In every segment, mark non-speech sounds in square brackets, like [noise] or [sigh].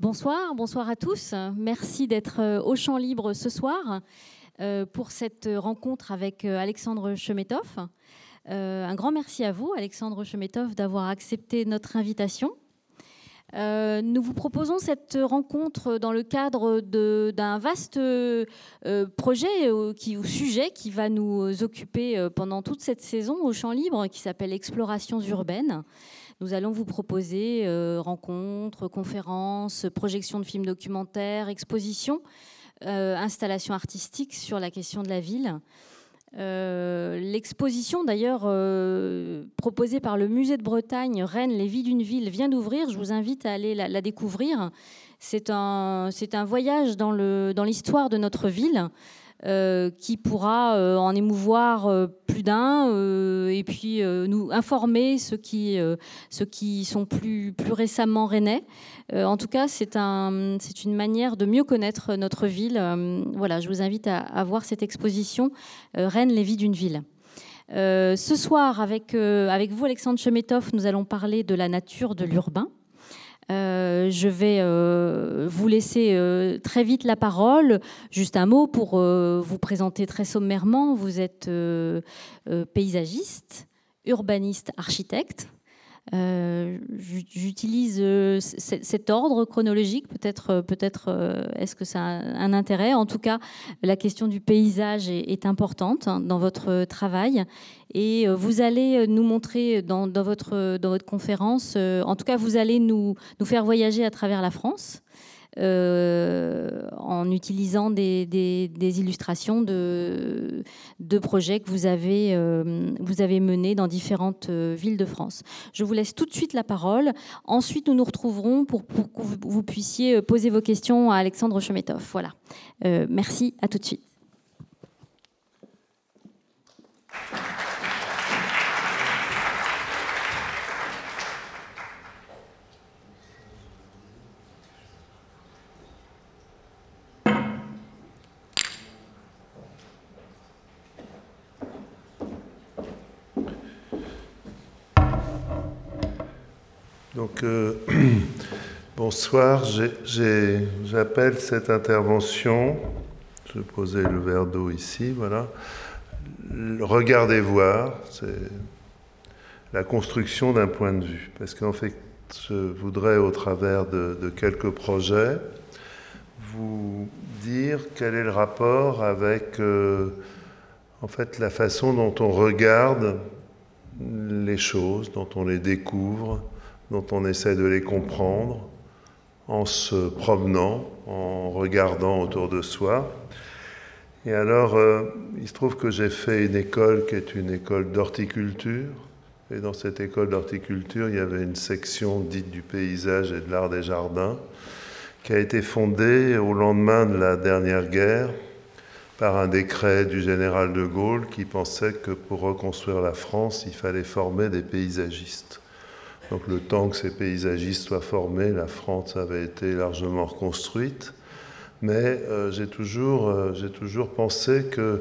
Bonsoir, bonsoir à tous. Merci d'être euh, au champ libre ce soir euh, pour cette rencontre avec euh, Alexandre Chemetov. Un grand merci à vous, Alexandre Chemetov, d'avoir accepté notre invitation. Nous vous proposons cette rencontre dans le cadre d'un vaste projet ou sujet qui va nous occuper pendant toute cette saison au champ libre qui s'appelle Explorations urbaines. Nous allons vous proposer euh, rencontres, conférences, projections de films documentaires, expositions, euh, installations artistiques sur la question de la ville. Euh, l'exposition d'ailleurs proposée par le musée de Bretagne, Rennes, les vies d'une ville, vient d'ouvrir. Je vous invite à aller la, découvrir. C'est un, un, voyage dans l'histoire de notre ville. Euh, qui pourra euh, en émouvoir euh, plus d'un et puis nous informer ceux qui, ceux qui sont plus, plus récemment rennais. en tout cas, c'est un, une manière de mieux connaître notre ville. voilà, je vous invite à, voir cette exposition Rennes, les vies d'une ville. ce soir, avec, avec vous, Alexandre Chemetov, nous allons parler de la nature de l'urbain. Euh, je vais euh, vous laisser euh, très vite la parole. Juste un mot pour vous présenter très sommairement. Vous êtes paysagiste, urbaniste, architecte. Euh, j'utilise euh, cet ordre chronologique. Peut-être, euh, peut-être, est-ce que ça a un intérêt? En tout cas, la question du paysage est, importante hein, dans votre travail. Et vous allez nous montrer dans, dans, votre, dans votre conférence, en tout cas, vous allez nous, nous faire voyager à travers la France. Euh, en utilisant des, illustrations de, projets que vous avez, euh, menés dans différentes euh, villes de France. Je vous laisse tout de suite la parole. Ensuite, nous nous retrouverons pour, pour que vous puissiez poser vos questions à Alexandre Chemetov. Voilà. merci, à tout de suite. Donc, euh, [clears throat] bonsoir. J'appelle cette intervention, je vais poser le verre d'eau ici, voilà. Regardez voir, c'est la construction d'un point de vue. Parce qu'en fait, je voudrais, au travers de, quelques projets, vous dire quel est le rapport avec euh, en fait, la façon dont on regarde les choses, dont on les découvre, dont on essaie de les comprendre en se promenant, en regardant autour de soi. Et alors, euh, il se trouve que j'ai fait une école qui est une école d'horticulture. Et dans cette école d'horticulture, il y avait une section dite du paysage et de l'art des jardins, qui a été fondée au lendemain de la dernière guerre par un décret du général de Gaulle qui pensait que pour reconstruire la France, il fallait former des paysagistes. Donc le temps que ces paysagistes soient formés, la France avait été largement reconstruite. Mais euh, j'ai toujours, euh, toujours pensé qu'il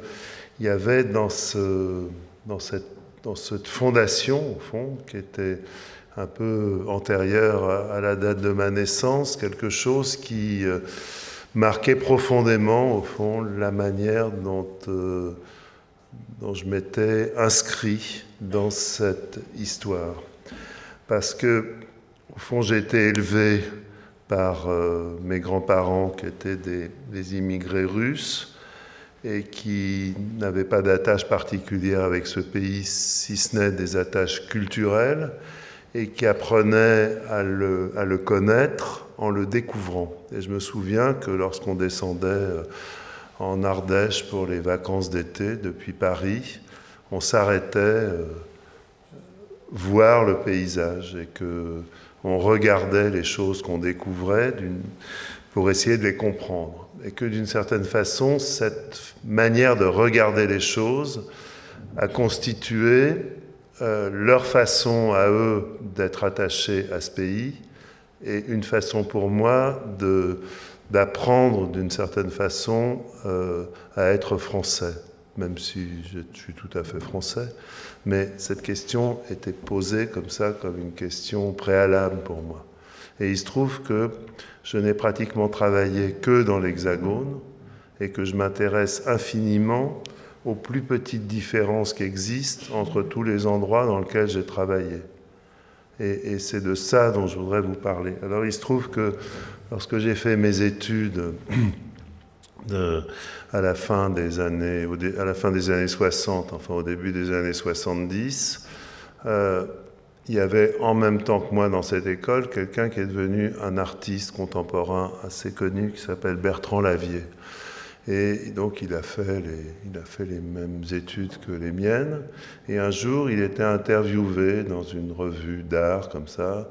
y avait dans, ce, dans, cette, dans cette fondation, au fond, qui était un peu antérieure à la date de ma naissance, quelque chose qui euh, marquait profondément, au fond, la manière dont, dont je m'étais inscrit dans cette histoire parce que, au fond, j'ai été élevé par euh, mes grands-parents qui étaient des, immigrés russes et qui n'avaient pas d'attache particulière avec ce pays, si ce n'est des attaches culturelles, et qui apprenaient à le, connaître en le découvrant. Et je me souviens que lorsqu'on descendait euh, en Ardèche pour les vacances d'été depuis Paris, on s'arrêtait euh, voir le paysage et que on regardait les choses qu'on découvrait pour essayer de les comprendre. Et que d'une certaine façon, cette manière de regarder les choses a constitué euh, leur façon à eux d'être attachés à ce pays et une façon pour moi d'apprendre d'une certaine façon euh, à être français, même si je suis tout à fait français. Mais cette question était posée comme ça, comme une question préalable pour moi. Et il se trouve que je n'ai pratiquement travaillé que dans l'Hexagone et que je m'intéresse infiniment aux plus petites différences qui existent entre tous les endroits dans lesquels j'ai travaillé. Et, et c'est de ça dont je voudrais vous parler. Alors il se trouve que lorsque j'ai fait mes études de, à, la fin des années, à la fin des années 60, enfin au début des années 70, euh, il y avait en même temps que moi dans cette école quelqu'un qui est devenu un artiste contemporain assez connu qui s'appelle Bertrand Lavier. Et donc il a, fait les, il a fait les mêmes études que les miennes. Et un jour, il était interviewé dans une revue d'art comme ça.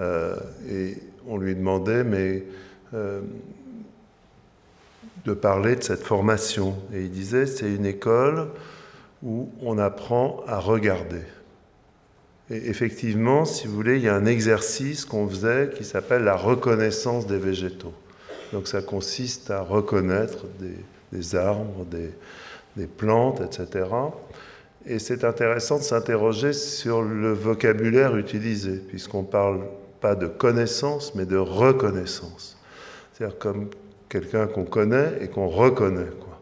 Euh, et on lui demandait, mais euh, de parler de cette formation. Et il disait, c'est une école où on apprend à regarder. Et effectivement, si vous voulez, il y a un exercice qu'on faisait qui s'appelle la reconnaissance des végétaux. Donc ça consiste à reconnaître des, arbres, des, des, plantes, etc. Et c'est intéressant de s'interroger sur le vocabulaire utilisé, puisqu'on parle pas de connaissance, mais de reconnaissance. C'est-à-dire comme quelqu'un qu'on connaît et qu'on reconnaît. Quoi.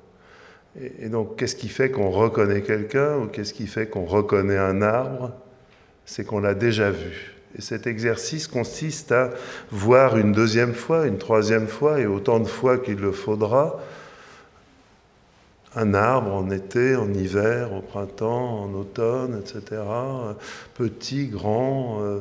Et, donc, qu'est-ce qui fait qu'on reconnaît quelqu'un ou qu'est-ce qui fait qu'on reconnaît un arbre? C'est qu'on l'a déjà vu. Et cet exercice consiste à voir une deuxième fois, une troisième fois et autant de fois qu'il le faudra un arbre en été, en hiver, au printemps, en automne, etc., petit, grand, euh,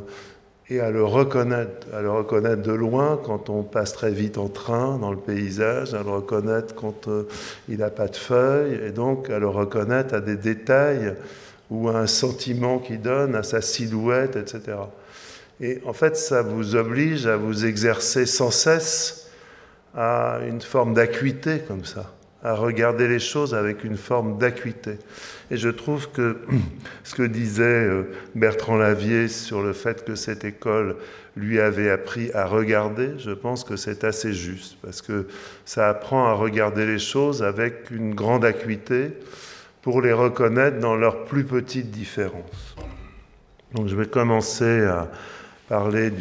et à le reconnaître, à le reconnaître de loin quand on passe très vite en train dans le paysage, à le reconnaître quand euh, il n'a pas de feuilles, et donc à le reconnaître à des détails ou à un sentiment qu'il donne, à sa silhouette, etc. Et en fait, ça vous oblige à vous exercer sans cesse à une forme d'acuité comme ça, à regarder les choses avec une forme d'acuité. Et je trouve que [clears throat] ce que disait euh, Bertrand Lavier sur le fait que cette école lui avait appris à regarder, je pense que c'est assez juste, parce que ça apprend à regarder les choses avec une grande acuité pour les reconnaître dans leurs plus petites différences. Donc je vais commencer à parler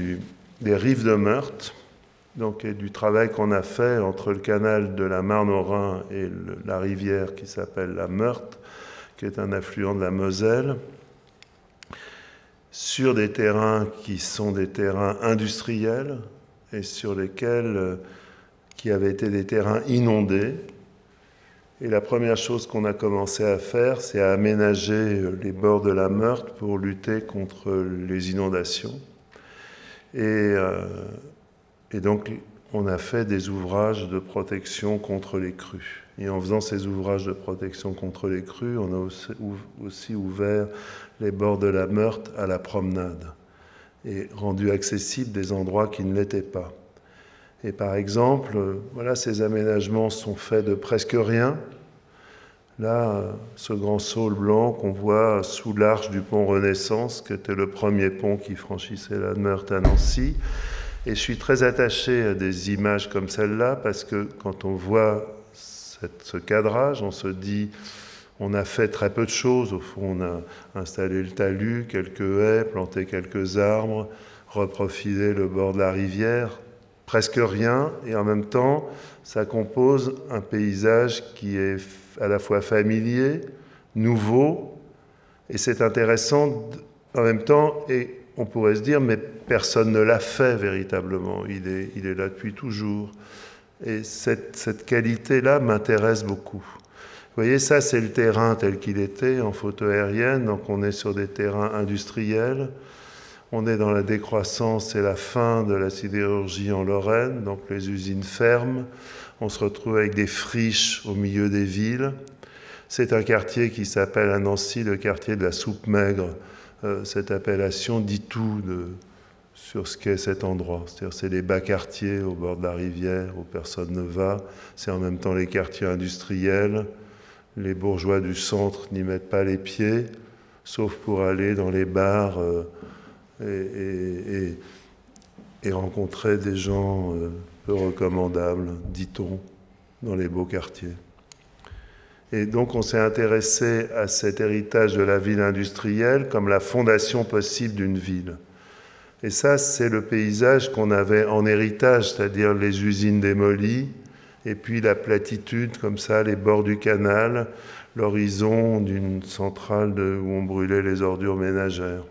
des rives de Meurthe, donc, et du travail qu'on a fait entre le canal de la Marne au Rhin et la rivière qui s'appelle la Meurthe, qui est un affluent de la Moselle, sur des terrains qui sont des terrains industriels et sur lesquels qui avaient été des terrains inondés. Et la première chose qu'on a commencé à faire, c'est à aménager les bords de la Meurthe pour lutter contre les inondations. Et, euh, et, donc, on a fait des ouvrages de protection contre les crues. Et en faisant ces ouvrages de protection contre les crues, on a aussi ouvert les bords de la Meurthe à la promenade et rendu accessibles des endroits qui ne l'étaient pas. Et par exemple, voilà, ces aménagements sont faits de presque rien. Là, ce grand saule blanc qu'on voit sous l'arche du pont Renaissance, qui était le premier pont qui franchissait la Meurthe à Nancy. Et je suis très attaché à des images comme celle-là parce que quand on voit ce cadrage, on se dit, on a fait très peu de choses. Au fond, on a installé le talus, quelques haies, planté quelques arbres, reprofilé le bord de la rivière, presque rien. Et en même temps, ça compose un paysage qui est à la fois familier, nouveau, et c'est intéressant en même temps, et on pourrait se dire, mais personne ne l'a fait véritablement, il est, il est là depuis toujours. Et cette, cette qualité-là m'intéresse beaucoup. Vous voyez, ça c'est le terrain tel qu'il était en photo aérienne, donc on est sur des terrains industriels, on est dans la décroissance et la fin de la sidérurgie en Lorraine, donc les usines ferment, on se retrouve avec des friches au milieu des villes. C'est un quartier qui s'appelle à Nancy le quartier de la soupe maigre. Euh, cette appellation dit tout sur ce qu'est cet endroit. C'est-à-dire c'est les bas quartiers au bord de la rivière où personne ne va. C'est en même temps les quartiers industriels. Les bourgeois du centre n'y mettent pas les pieds, sauf pour aller dans les bars euh, et, rencontrer des gens euh, peu recommandables, dit-on, dans les beaux quartiers. Et donc on s'est intéressé à cet héritage de la ville industrielle comme la fondation possible d'une ville. Et ça, c'est le paysage qu'on avait en héritage, c'est-à-dire les usines démolies, et puis la platitude, comme ça, les bords du canal, l'horizon d'une centrale où on brûlait les ordures ménagères.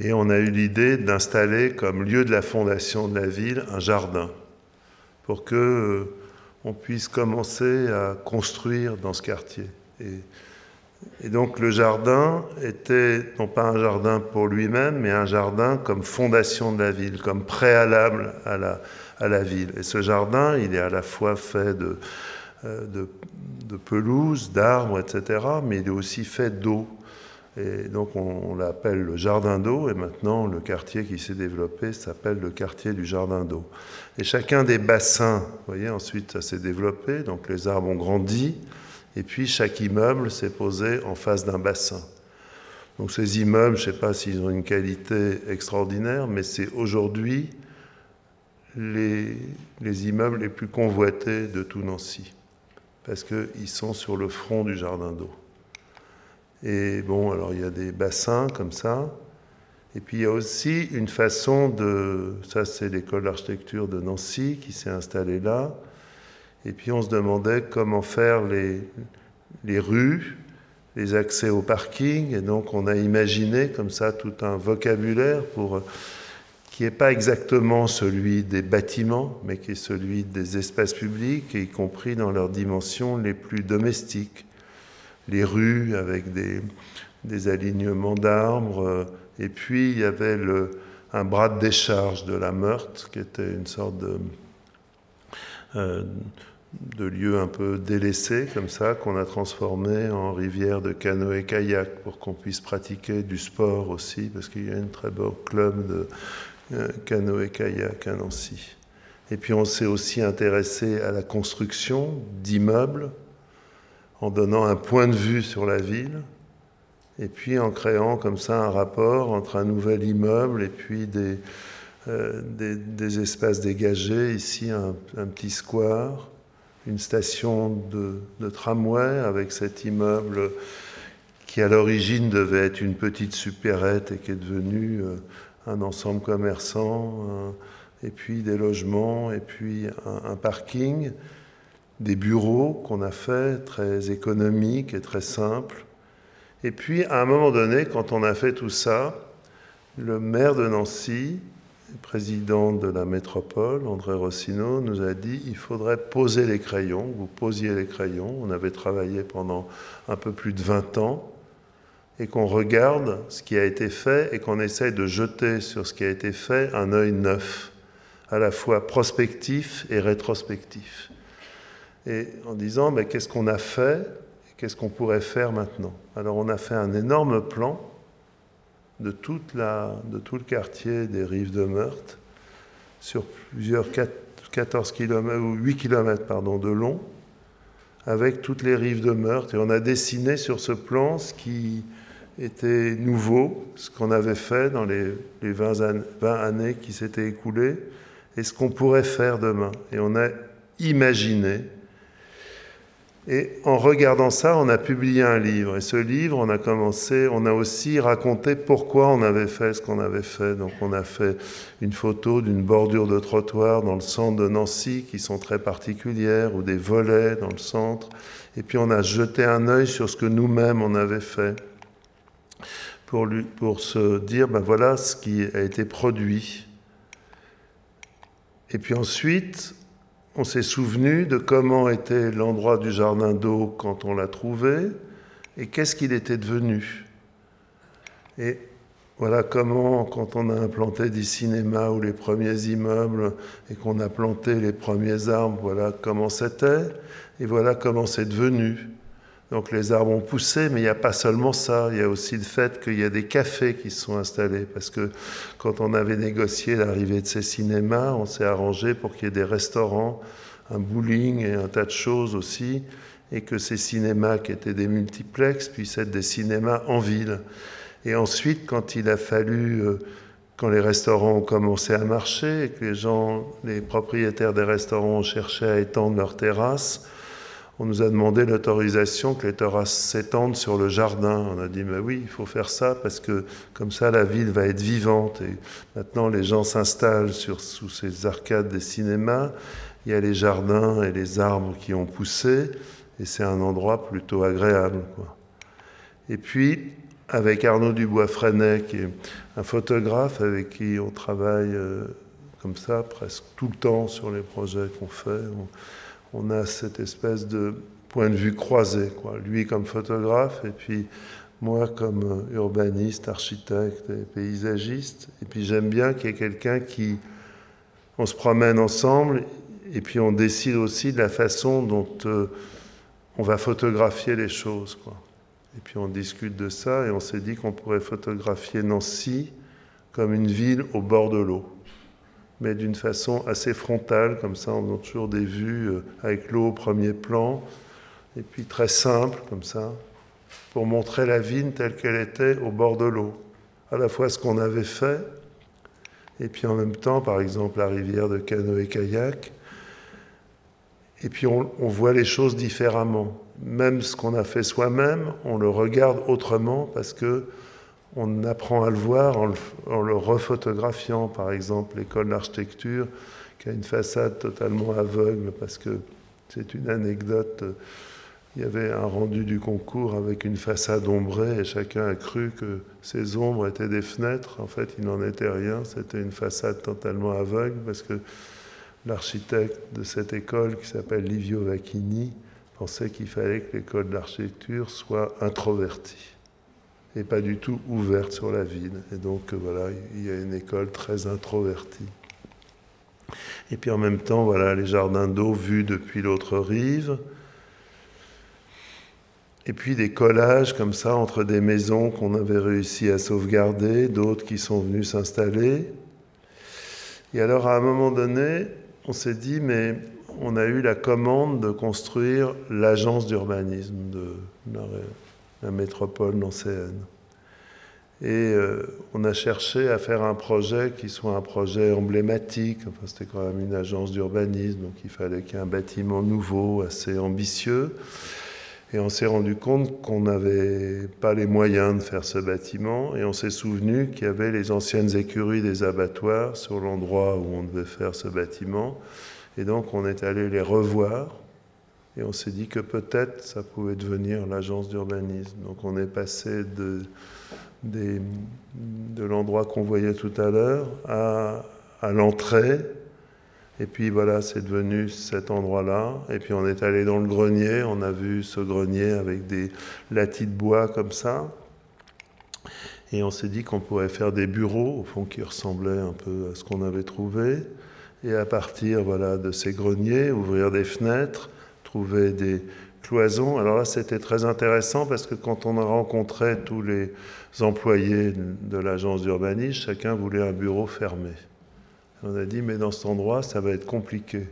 Et on a eu l'idée d'installer comme lieu de la fondation de la ville un jardin pour que euh, on puisse commencer à construire dans ce quartier. Et, donc le jardin était non pas un jardin pour lui-même, mais un jardin comme fondation de la ville, comme préalable à la, à la ville. Et ce jardin, il est à la fois fait de, euh, de, de pelouse, d'arbres, etc., mais il est aussi fait d'eau. Et donc on, l'appelle le jardin d'eau, et maintenant le quartier qui s'est développé s'appelle le quartier du jardin d'eau. Et chacun des bassins, vous voyez, ensuite ça s'est développé, donc les arbres ont grandi, et puis chaque immeuble s'est posé en face d'un bassin. Donc ces immeubles, je ne sais pas s'ils ont une qualité extraordinaire, mais c'est aujourd'hui les, les, immeubles les plus convoités de tout Nancy, parce qu'ils sont sur le front du jardin d'eau. Et bon, alors il y a des bassins comme ça. Et puis il y a aussi une façon de. Ça, c'est l'école d'architecture de Nancy qui s'est installée là. Et puis on se demandait comment faire les, les rues, les accès au parking. Et donc on a imaginé comme ça tout un vocabulaire pour qui n'est pas exactement celui des bâtiments, mais qui est celui des espaces publics, y compris dans leurs dimensions les plus domestiques les rues avec des, des alignements d'arbres. Et puis il y avait un bras de décharge de la Meurthe, qui était une sorte de, euh, de lieu un peu délaissé, comme ça, qu'on a transformé en rivière de canoë-kayak pour qu'on puisse pratiquer du sport aussi, parce qu'il y a un très beau club de euh, canoë-kayak à Nancy. Et puis on s'est aussi intéressé à la construction d'immeubles en donnant un point de vue sur la ville, et puis en créant comme ça un rapport entre un nouvel immeuble et puis des, euh, espaces dégagés, ici un, petit square, une station de, tramway avec cet immeuble qui à l'origine devait être une petite supérette et qui est devenu euh, un ensemble commerçant, et puis des logements, et puis un parking des bureaux qu'on a fait, très économiques et très simples. Et puis, à un moment donné, quand on a fait tout ça, le maire de Nancy, président de la métropole, André Rossino, nous a dit il faudrait poser les crayons, vous posiez les crayons. On avait travaillé pendant un peu plus de 20 ans. Et qu'on regarde ce qui a été fait et qu'on essaye de jeter sur ce qui a été fait un œil neuf, à la fois prospectif et rétrospectif. Et en disant mais qu'est-ce qu'on a fait? Qu'est-ce qu'on pourrait faire maintenant? Alors on a fait un énorme plan de, toute la, de tout le quartier des rives de Meurthe sur plusieurs 14 km ou 8 km pardon, de long avec toutes les rives de Meurthe et on a dessiné sur ce plan ce qui était nouveau, ce qu'on avait fait dans les, les 20, 20 années qui s'étaient écoulées et ce qu'on pourrait faire demain. Et on a imaginé et en regardant ça, on a publié un livre. Et ce livre, on a commencé, on a aussi raconté pourquoi on avait fait ce qu'on avait fait. Donc on a fait une photo d'une bordure de trottoir dans le centre de Nancy qui sont très particulières, ou des volets dans le centre. Et puis on a jeté un œil sur ce que nous-mêmes on avait fait pour, pour se dire, ben voilà ce qui a été produit. Et puis ensuite, on s'est souvenu de comment était l'endroit du jardin d'eau quand on l'a trouvé et qu'est-ce qu'il était devenu. Et voilà comment, quand on a implanté des cinémas ou les premiers immeubles et qu'on a planté les premiers arbres, voilà comment c'était et voilà comment c'est devenu. Donc les arbres ont poussé, mais il n'y a pas seulement ça, il y a aussi le fait qu'il y a des cafés qui se sont installés, parce que quand on avait négocié l'arrivée de ces cinémas, on s'est arrangé pour qu'il y ait des restaurants, un bowling et un tas de choses aussi, et que ces cinémas qui étaient des multiplex puissent être des cinémas en ville. Et ensuite, quand il a fallu, euh, quand les restaurants ont commencé à marcher et que les gens, les propriétaires des restaurants ont cherché à étendre leurs terrasses, on nous a demandé l'autorisation que les terrasses s'étendent sur le jardin. On a dit, mais oui, il faut faire ça parce que comme ça, la ville va être vivante. Et maintenant, les gens s'installent sous ces arcades des cinémas. Il y a les jardins et les arbres qui ont poussé. Et c'est un endroit plutôt agréable. Et puis, avec Arnaud Dubois-Freinet, qui est un photographe avec qui on travaille euh, comme ça presque tout le temps sur les projets qu'on fait a cette espèce de point de vue croisé, quoi. lui comme photographe et puis moi comme urbaniste, architecte et paysagiste. Et puis j'aime bien qu'il y ait quelqu'un qui... On se promène ensemble et puis on décide aussi de la façon dont euh, on va photographier les choses. Quoi. Et puis on discute de ça et on s'est dit qu'on pourrait photographier Nancy comme une ville au bord de l'eau mais d'une façon assez frontale, comme ça on a toujours des vues euh, avec l'eau au premier plan, et puis très simple, comme ça, pour montrer la vigne telle qu'elle était au bord de l'eau. À la fois ce qu'on avait fait, et puis en même temps, par exemple, la rivière de canoë-kayak, et puis on, on, voit les choses différemment. Même ce qu'on a fait soi-même, on le regarde autrement parce que on apprend à le voir en le, refotographiant, par exemple, l'école d'architecture qui a une façade totalement aveugle, parce que c'est une anecdote. Il y avait un rendu du concours avec une façade ombrée et chacun a cru que ces ombres étaient des fenêtres. En fait, il n'en était rien. C'était une façade totalement aveugle parce que l'architecte de cette école, qui s'appelle Livio Vacchini, pensait qu'il fallait que l'école d'architecture soit introvertie et pas du tout ouverte sur la ville. Et donc euh, voilà, il y a une école très introvertie. Et puis en même temps, voilà, les jardins d'eau vus depuis l'autre rive. Et puis des collages comme ça entre des maisons qu'on avait réussi à sauvegarder, d'autres qui sont venus s'installer. Et alors à un moment donné, on s'est dit, mais on a eu la commande de construire l'agence d'urbanisme de la métropole nancéenne. Et euh, on a cherché à faire un projet qui soit un projet emblématique. Enfin, c'était quand même une agence d'urbanisme, donc il fallait qu'il y ait un bâtiment nouveau, assez ambitieux. Et on s'est rendu compte qu'on n'avait pas les moyens de faire ce bâtiment. Et on s'est souvenu qu'il y avait les anciennes écuries des abattoirs sur l'endroit où on devait faire ce bâtiment. Et donc on est allé les revoir et on s'est dit que peut-être ça pouvait devenir l'agence d'urbanisme. Donc on est passé de, de l'endroit qu'on voyait tout à l'heure à, à l'entrée. Et puis voilà, c'est devenu cet endroit-là. Et puis on est allé dans le grenier, on a vu ce grenier avec des latis de bois comme ça. Et on s'est dit qu'on pourrait faire des bureaux, au fond, qui ressemblaient un peu à ce qu'on avait trouvé. Et à partir voilà, de ces greniers, ouvrir des fenêtres trouver des cloisons. Alors là, c'était très intéressant parce que quand on a rencontré tous les employés de l'agence d'urbanisme, chacun voulait un bureau fermé. On a dit, mais dans cet endroit, ça va être compliqué.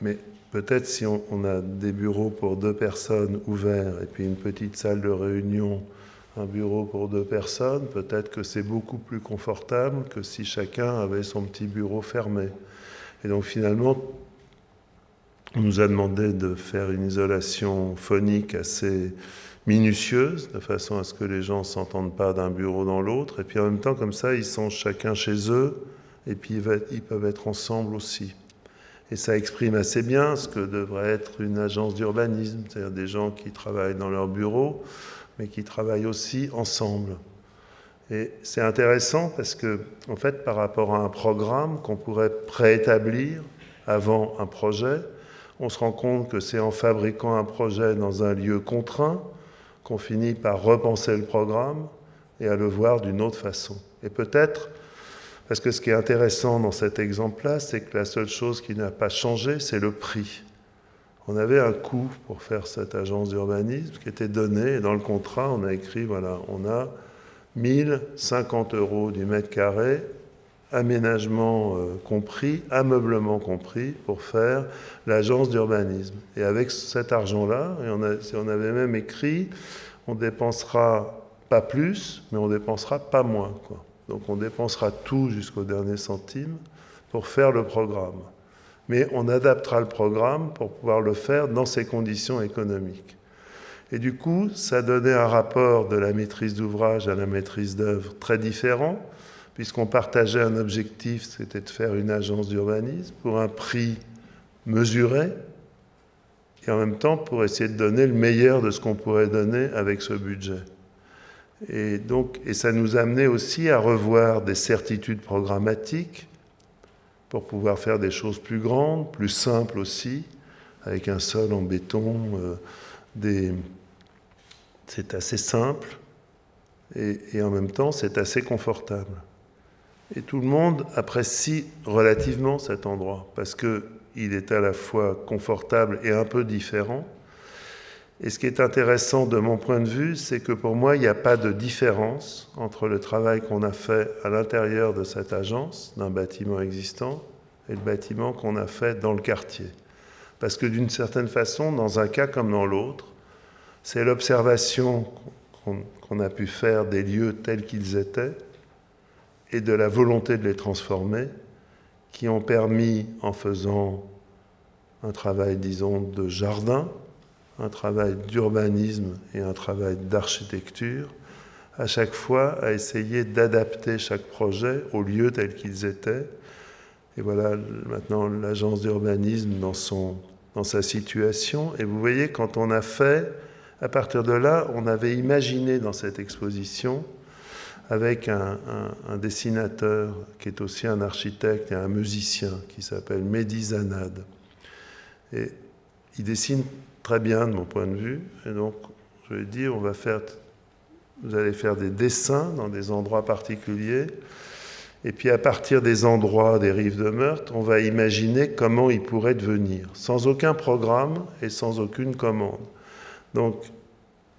Mais peut-être si on, on, a des bureaux pour deux personnes ouverts et puis une petite salle de réunion, un bureau pour deux personnes, peut-être que c'est beaucoup plus confortable que si chacun avait son petit bureau fermé. Et donc finalement, on nous a demandé de faire une isolation phonique assez minutieuse, de façon à ce que les gens ne s'entendent pas d'un bureau dans l'autre. Et puis en même temps, comme ça, ils sont chacun chez eux, et puis ils peuvent être ensemble aussi. Et ça exprime assez bien ce que devrait être une agence d'urbanisme, c'est-à-dire des gens qui travaillent dans leur bureau, mais qui travaillent aussi ensemble. Et c'est intéressant parce que, en fait, par rapport à un programme qu'on pourrait préétablir avant un projet, on se rend compte que c'est en fabriquant un projet dans un lieu contraint qu'on finit par repenser le programme et à le voir d'une autre façon. Et peut-être, parce que ce qui est intéressant dans cet exemple-là, c'est que la seule chose qui n'a pas changé, c'est le prix. On avait un coût pour faire cette agence d'urbanisme qui était donné, et dans le contrat, on a écrit, voilà, on a 1050 euros du mètre carré aménagement euh, compris, ameublement compris, pour faire l'agence d'urbanisme. Et avec cet argent-là, et on, on, avait même écrit, on dépensera pas plus, mais on dépensera pas moins. Donc on dépensera tout jusqu'au dernier centime pour faire le programme. mais on adaptera le programme pour pouvoir le faire dans ces conditions économiques. Et du coup, ça donnait un rapport de la maîtrise d'ouvrage à la maîtrise d'œuvre très différent, puisqu'on partageait un objectif, c'était de faire une agence d'urbanisme pour un prix mesuré, et en même temps pour essayer de donner le meilleur de ce qu'on pourrait donner avec ce budget. Et, donc, et ça nous amenait aussi à revoir des certitudes programmatiques pour pouvoir faire des choses plus grandes, plus simples aussi, avec un sol en béton. Euh. C'est assez simple et en même temps c'est assez confortable. Et tout le monde apprécie relativement cet endroit parce qu'il est à la fois confortable et un peu différent. Et ce qui est intéressant de mon point de vue, c'est que pour moi, il n'y a pas de différence entre le travail qu'on a fait à l'intérieur de cette agence, d'un bâtiment existant, et le bâtiment qu'on a fait dans le quartier. Parce que d'une certaine façon, dans un cas comme dans l'autre, c'est l'observation qu'on a pu faire des lieux tels qu'ils étaient et de la volonté de les transformer qui ont permis, en faisant un travail, disons, de jardin, un travail d'urbanisme et un travail d'architecture, à chaque fois à essayer d'adapter chaque projet au lieu tel qu'ils étaient. Et voilà maintenant l'agence d'urbanisme dans, dans sa situation. Et vous voyez, quand on a fait, à partir de là, on avait imaginé dans cette exposition, avec un, dessinateur qui est aussi un architecte et un musicien qui s'appelle Mehdi Zanad. Et il dessine très bien de mon point de vue. Et donc, je vais dire, on va faire, vous allez faire des dessins dans des endroits particuliers. Et puis à partir des endroits des rives de Meurthe, on va imaginer comment ils pourraient devenir, sans aucun programme et sans aucune commande. Donc,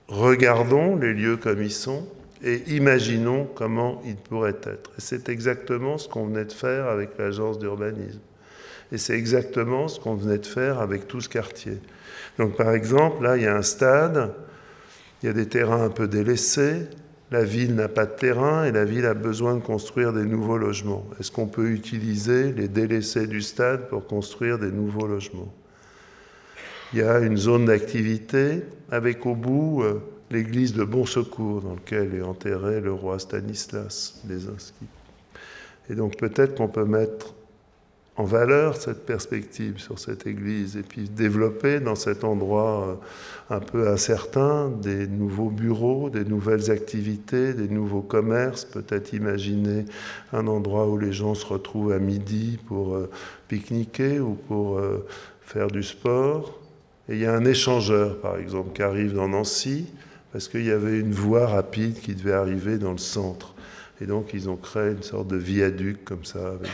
regardons les lieux comme ils sont et imaginons comment ils pourraient être. Et c'est exactement ce qu'on venait de faire avec l'agence d'urbanisme. Et c'est exactement ce qu'on venait de faire avec tout ce quartier. Donc par exemple, là, il y a un stade, il y a des terrains un peu délaissés, la ville n'a pas de terrain et la ville a besoin de construire des nouveaux logements. Est-ce qu'on peut utiliser les délaissés du stade pour construire des nouveaux logements? Il y a une zone d'activité avec au bout euh, l'église de Bon Secours dans laquelle est enterré le roi Stanislas Inscrits. Et donc peut-être qu'on peut mettre en valeur cette perspective sur cette église et puis développer dans cet endroit euh, un peu incertain des nouveaux bureaux, des nouvelles activités, des nouveaux commerces, peut-être imaginer un endroit où les gens se retrouvent à midi pour euh, pique-niquer ou pour euh, faire du sport. Et il y a un échangeur, par exemple, qui arrive dans Nancy, parce qu'il y avait une voie rapide qui devait arriver dans le centre. Et donc, ils ont créé une sorte de viaduc comme ça, avec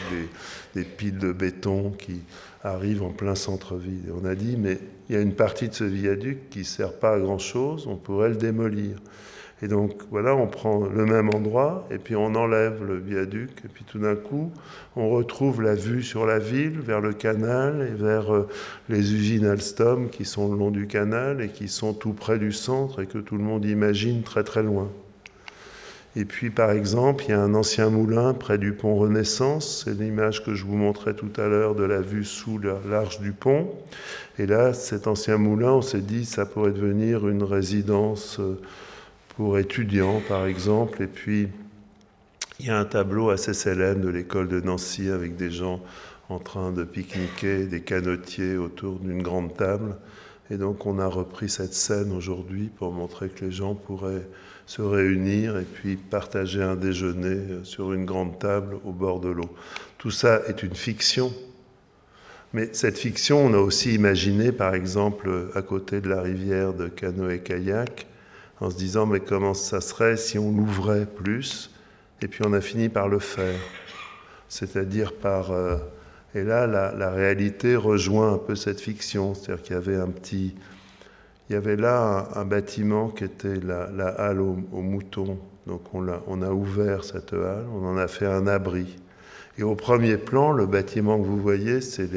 des, piles de béton qui arrivent en plein centre-ville. Et on a dit, mais il y a une partie de ce viaduc qui ne sert pas à grand-chose, on pourrait le démolir. Et donc, voilà, on prend le même endroit, et puis on enlève le viaduc, et puis tout d'un coup, on retrouve la vue sur la ville, vers le canal, et vers euh, les usines Alstom qui sont le long du canal, et qui sont tout près du centre, et que tout le monde imagine très très loin. Et puis, par exemple, il y a un ancien moulin près du pont Renaissance. C'est l'image que je vous montrais tout à l'heure de la vue sous l'arche du pont. Et là, cet ancien moulin, on s'est dit, ça pourrait devenir une résidence euh, pour étudiants, par exemple. Et puis, il y a un tableau assez célèbre de l'école de Nancy avec des gens en train de pique-niquer, des canotiers autour d'une grande table. Et donc, on a repris cette scène aujourd'hui pour montrer que les gens pourraient se réunir et puis partager un déjeuner sur une grande table au bord de l'eau. Tout ça est une fiction. Mais cette fiction, on a aussi imaginé, par exemple, à côté de la rivière de canoë-kayak, en se disant, mais comment ça serait si on l'ouvrait plus Et puis on a fini par le faire. C'est-à-dire par... Euh, et là, la, la, réalité rejoint un peu cette fiction. C'est-à-dire qu'il y avait un petit il y avait là un, bâtiment qui était la, halle aux, moutons. Donc on a, on a ouvert cette halle, on en a fait un abri. Et au premier plan, le bâtiment que vous voyez, c'est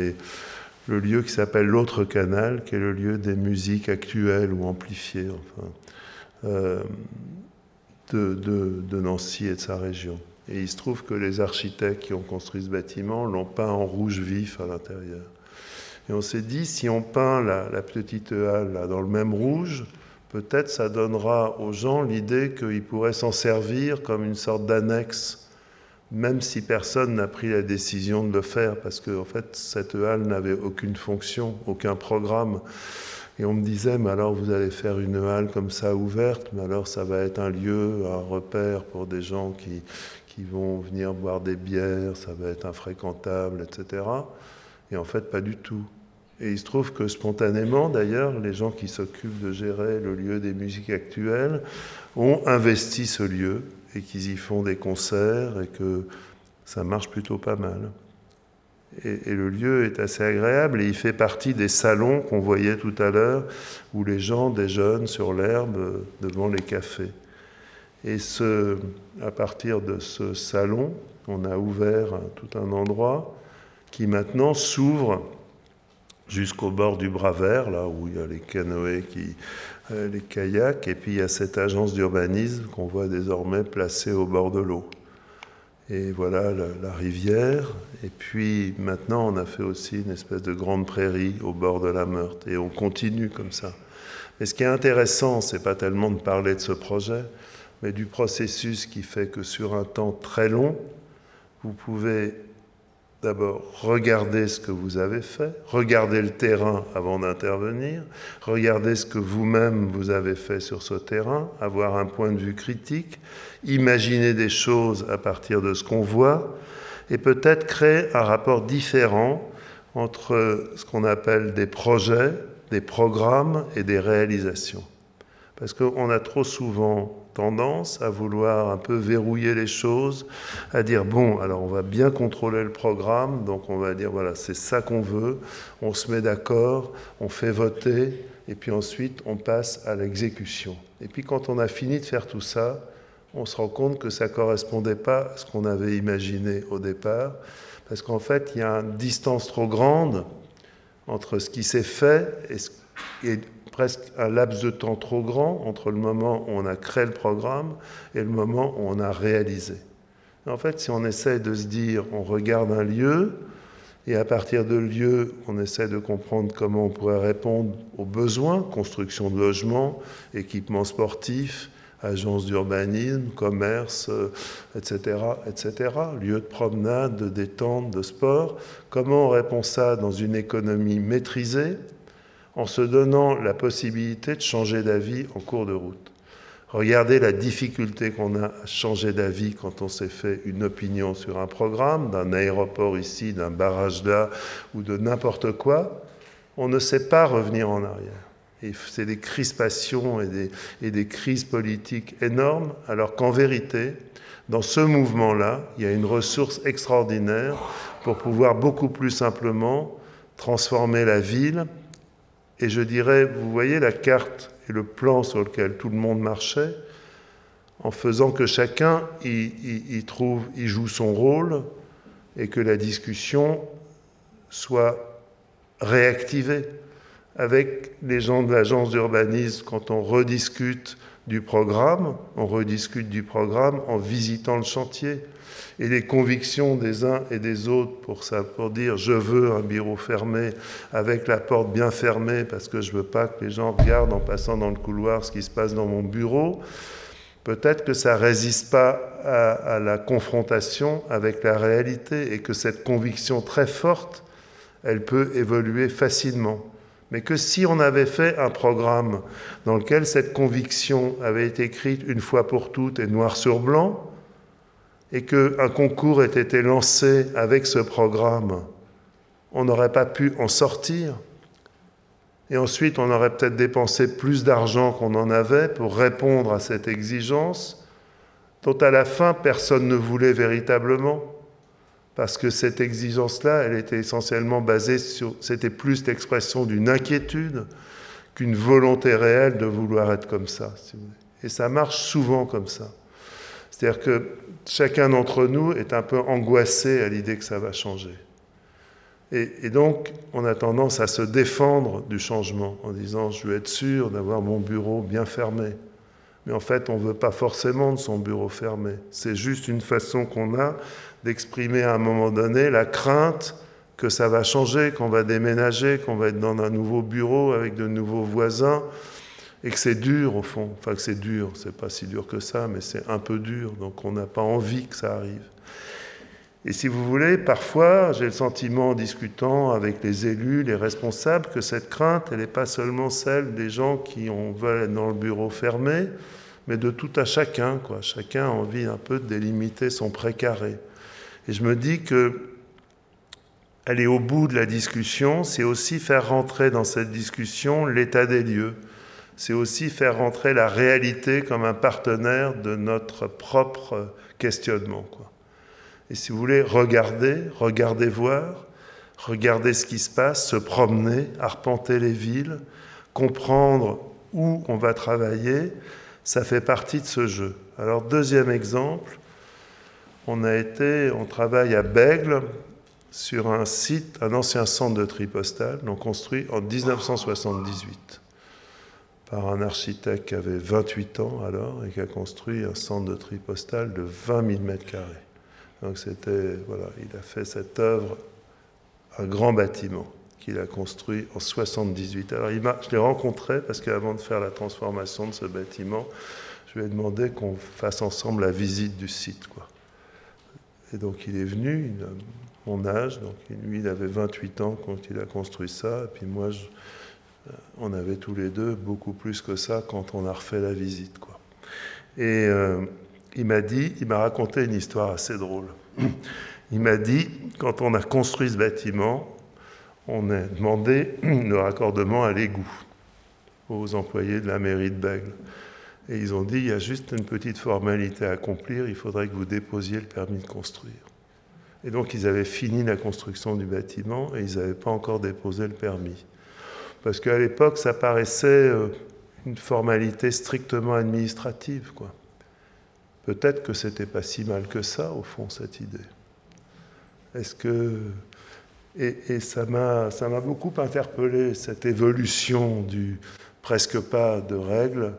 le lieu qui s'appelle l'autre canal, qui est le lieu des musiques actuelles ou amplifiées, euh, de, Nancy et de sa région. Et il se trouve que les architectes qui ont construit ce bâtiment l'ont peint en rouge vif à l'intérieur. Et on s'est dit, si on peint la, petite halle dans le même rouge, peut-être ça donnera aux gens l'idée qu'ils pourraient s'en servir comme une sorte d'annexe, même si personne n'a pris la décision de le faire, parce qu'en en fait, cette halle n'avait aucune fonction, aucun programme. Et on me disait, mais alors vous allez faire une halle comme ça ouverte, mais alors ça va être un lieu, un repère pour des gens qui, qui vont venir boire des bières, ça va être infréquentable, etc. Et en fait, pas du tout. Et il se trouve que spontanément, d'ailleurs, les gens qui s'occupent de gérer le lieu des musiques actuelles ont investi ce lieu et qu'ils y font des concerts et que ça marche plutôt pas mal. Et, le lieu est assez agréable et il fait partie des salons qu'on voyait tout à l'heure où les gens déjeunent sur l'herbe devant les cafés. Et à partir de ce salon, on a ouvert tout un endroit qui maintenant s'ouvre jusqu'au bord du bras vert, là où il y a les canoës, euh, les kayaks, et puis il y a cette agence d'urbanisme qu'on voit désormais placée au bord de l'eau. Et voilà la, rivière. Et puis maintenant, on a fait aussi une espèce de grande prairie au bord de la Meurthe. Et on continue comme ça. Mais ce qui est intéressant, c'est pas tellement de parler de ce projet, mais du processus qui fait que sur un temps très long, vous pouvez D'abord, regardez ce que vous avez fait, regardez le terrain avant d'intervenir, regardez ce que vous-même vous avez fait sur ce terrain, avoir un point de vue critique, imaginer des choses à partir de ce qu'on voit, et peut-être créer un rapport différent entre ce qu'on appelle des projets, des programmes et des réalisations. Parce qu'on a trop souvent tendance à vouloir un peu verrouiller les choses, à dire bon, alors on va bien contrôler le programme, donc on va dire voilà, c'est ça qu'on veut, on se met d'accord, on fait voter, et puis ensuite on passe à l'exécution. Et puis quand on a fini de faire tout ça, on se rend compte que ça ne correspondait pas à ce qu'on avait imaginé au départ, parce qu'en fait, il y a une distance trop grande entre ce qui s'est fait et, ce, et presque un laps de temps trop grand entre le moment où on a créé le programme et le moment où on a réalisé. En fait, si on essaie de se dire, on regarde un lieu, et à partir de lieu, on essaie de comprendre comment on pourrait répondre aux besoins, construction de logements, équipements sportifs, agences d'urbanisme, commerce, etc., etc., lieux de promenade, de détente, de sport. Comment on répond ça dans une économie maîtrisée? En se donnant la possibilité de changer d'avis en cours de route. Regardez la difficulté qu'on a à changer d'avis quand on s'est fait une opinion sur un programme, d'un aéroport ici, d'un barrage là, ou de n'importe quoi. On ne sait pas revenir en arrière. C'est des crispations et des crises politiques énormes, alors qu'en vérité, dans ce mouvement-là, il y a une ressource extraordinaire pour pouvoir beaucoup plus simplement transformer la ville et je dirais, vous voyez la carte et le plan sur lequel tout le monde marchait, en faisant que chacun y, trouve, y joue son rôle et que la discussion soit réactivée. Avec les gens de l'agence d'urbanisme, quand on rediscute du programme, on rediscute du programme en visitant le chantier et les convictions des uns et des autres pour, dire je veux un bureau fermé avec la porte bien fermée parce que je veux pas que les gens regardent en passant dans le couloir ce qui se passe dans mon bureau, peut-être que ça ne résiste pas à, à la confrontation avec la réalité et que cette conviction très forte, elle peut évoluer facilement. Mais que si on avait fait un programme dans lequel cette conviction avait été écrite une fois pour toutes et noir sur blanc, et qu'un concours ait été lancé avec ce programme, on n'aurait pas pu en sortir. Et ensuite, on aurait peut-être dépensé plus d'argent qu'on en avait pour répondre à cette exigence, dont à la fin, personne ne voulait véritablement, parce que cette exigence-là, elle était essentiellement basée sur, c'était plus l'expression d'une inquiétude qu'une volonté réelle de vouloir être comme ça. Et ça marche souvent comme ça. C'est-à-dire que chacun d'entre nous est un peu angoissé à l'idée que ça va changer. Et, donc, on a tendance à se défendre du changement en disant je veux être sûr d'avoir mon bureau bien fermé. Mais en fait, on ne veut pas forcément de son bureau fermé. C'est juste une façon qu'on a d'exprimer à un moment donné la crainte que ça va changer, qu'on va déménager, qu'on va être dans un nouveau bureau avec de nouveaux voisins, et que c'est dur au fond. Enfin, que c'est dur, c'est pas si dur que ça, mais c'est un peu dur, donc on n'a pas envie que ça arrive. Et si vous voulez, parfois, j'ai le sentiment, en discutant avec les élus, les responsables, que cette crainte, elle n'est pas seulement celle des gens qui ont, veulent être dans le bureau fermé, mais de tout à chacun. Quoi. Chacun a envie un peu de délimiter son précaré. Et je me dis que aller au bout de la discussion, c'est aussi faire rentrer dans cette discussion l'état des lieux. C'est aussi faire rentrer la réalité comme un partenaire de notre propre questionnement. Et si vous voulez, regarder, regarder voir, regarder ce qui se passe, se promener, arpenter les villes, comprendre où on va travailler, ça fait partie de ce jeu. Alors deuxième exemple, on a été, on travaille à Bègle sur un site, un ancien centre de tri postal, donc construit en 1978 par un architecte qui avait 28 ans alors et qui a construit un centre de tri postal de 20 000 mètres carrés. Donc c'était, voilà, il a fait cette œuvre, un grand bâtiment qu'il a construit en 78. Alors il je l'ai rencontré parce qu'avant de faire la transformation de ce bâtiment, je lui ai demandé qu'on fasse ensemble la visite du site. Quoi. Et donc il est venu, il a mon âge, donc lui il avait 28 ans quand il a construit ça, et puis moi je, on avait tous les deux beaucoup plus que ça quand on a refait la visite. Quoi. Et euh, il m'a dit, il m'a raconté une histoire assez drôle. [clears throat] Il m'a dit, quand on a construit ce bâtiment, on a demandé [clears throat] le raccordement à l'égout aux employés de la mairie de Bègle. Et ils ont dit, il y a juste une petite formalité à accomplir, il faudrait que vous déposiez le permis de construire. Et donc ils avaient fini la construction du bâtiment et ils n'avaient pas encore déposé le permis. Parce qu'à l'époque, ça paraissait euh, une formalité strictement administrative. Quoi. Peut-être que c'était pas si mal que ça, au fond, cette idée. Est-ce que. Et, ça m'a beaucoup interpellé, cette évolution du presque pas de règles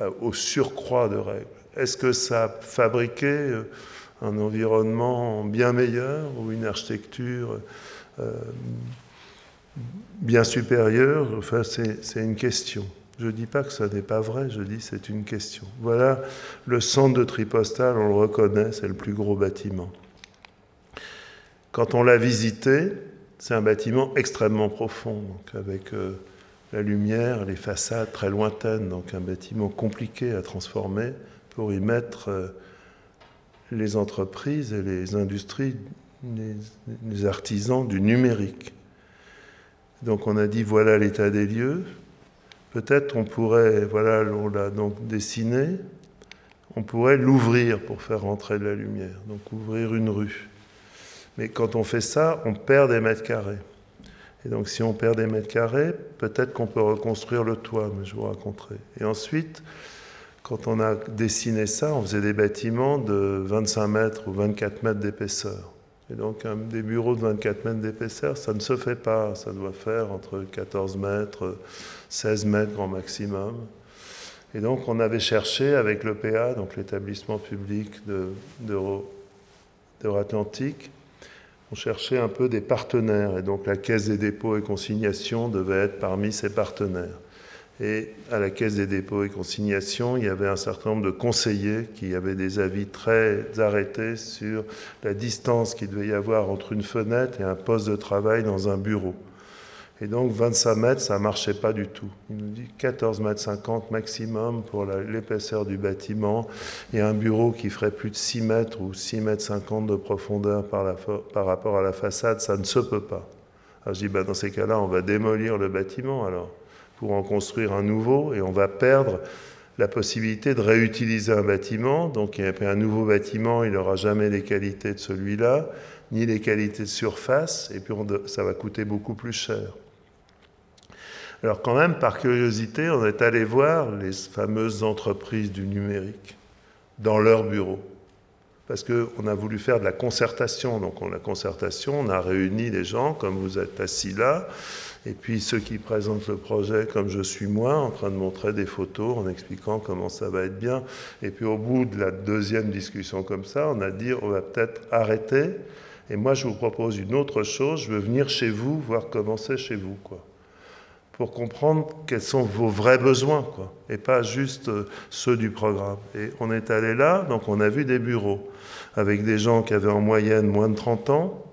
euh, au surcroît de règles. Est-ce que ça fabriquait euh, un environnement bien meilleur ou une architecture bien supérieure Enfin, c'est une question. Je ne dis pas que ça n'est pas vrai, je dis c'est une question. Voilà le centre de Tripostal, on le reconnaît, c'est le plus gros bâtiment. Quand on l'a visité, c'est un bâtiment extrêmement profond, avec euh, la lumière, les façades très lointaines, donc un bâtiment compliqué à transformer pour y mettre euh, les entreprises et les industries, les artisans du numérique. Donc on a dit voilà l'état des lieux, Peut-être on pourrait, voilà, on l'a donc dessiné, on pourrait l'ouvrir pour faire rentrer de la lumière, donc ouvrir une rue. Mais quand on fait ça, on perd des mètres carrés. Et donc si on perd des mètres carrés, peut-être qu'on peut reconstruire le toit, mais je vous raconterai. Et ensuite, quand on a dessiné ça, on faisait des bâtiments de 25 mètres ou 24 mètres d'épaisseur. Et donc des bureaux de 24 mètres d'épaisseur, ça ne se fait pas, ça doit faire entre 14 mètres, 16 mètres grand maximum. Et donc on avait cherché avec l'EPA, donc l'établissement public d'Euro-Atlantique, on cherchait un peu des partenaires. Et donc la Caisse des dépôts et consignations devait être parmi ces partenaires. Et à la Caisse des dépôts et consignations, il y avait un certain nombre de conseillers qui avaient des avis très arrêtés sur la distance qu'il devait y avoir entre une fenêtre et un poste de travail dans un bureau. Et donc 25 mètres, ça ne marchait pas du tout. Il nous dit 14 mètres 50 maximum pour l'épaisseur du bâtiment et un bureau qui ferait plus de 6 mètres ou 6 mètres 50 de profondeur par, par rapport à la façade, ça ne se peut pas. Alors je dis, bah, dans ces cas-là, on va démolir le bâtiment alors pour en construire un nouveau et on va perdre la possibilité de réutiliser un bâtiment. Donc il y a un nouveau bâtiment, il n'aura jamais les qualités de celui-là, ni les qualités de surface, et puis ça va coûter beaucoup plus cher. Alors quand même, par curiosité, on est allé voir les fameuses entreprises du numérique dans leurs bureaux. parce qu'on a voulu faire de la concertation. Donc, la concertation, on a réuni les gens, comme vous êtes assis là, et puis ceux qui présentent le projet, comme je suis moi, en train de montrer des photos, en expliquant comment ça va être bien. Et puis, au bout de la deuxième discussion comme ça, on a dit, on va peut-être arrêter. Et moi, je vous propose une autre chose, je veux venir chez vous, voir comment c'est chez vous, quoi pour comprendre quels sont vos vrais besoins, quoi, et pas juste euh, ceux du programme. Et on est allé là, donc on a vu des bureaux avec des gens qui avaient en moyenne moins de 30 ans,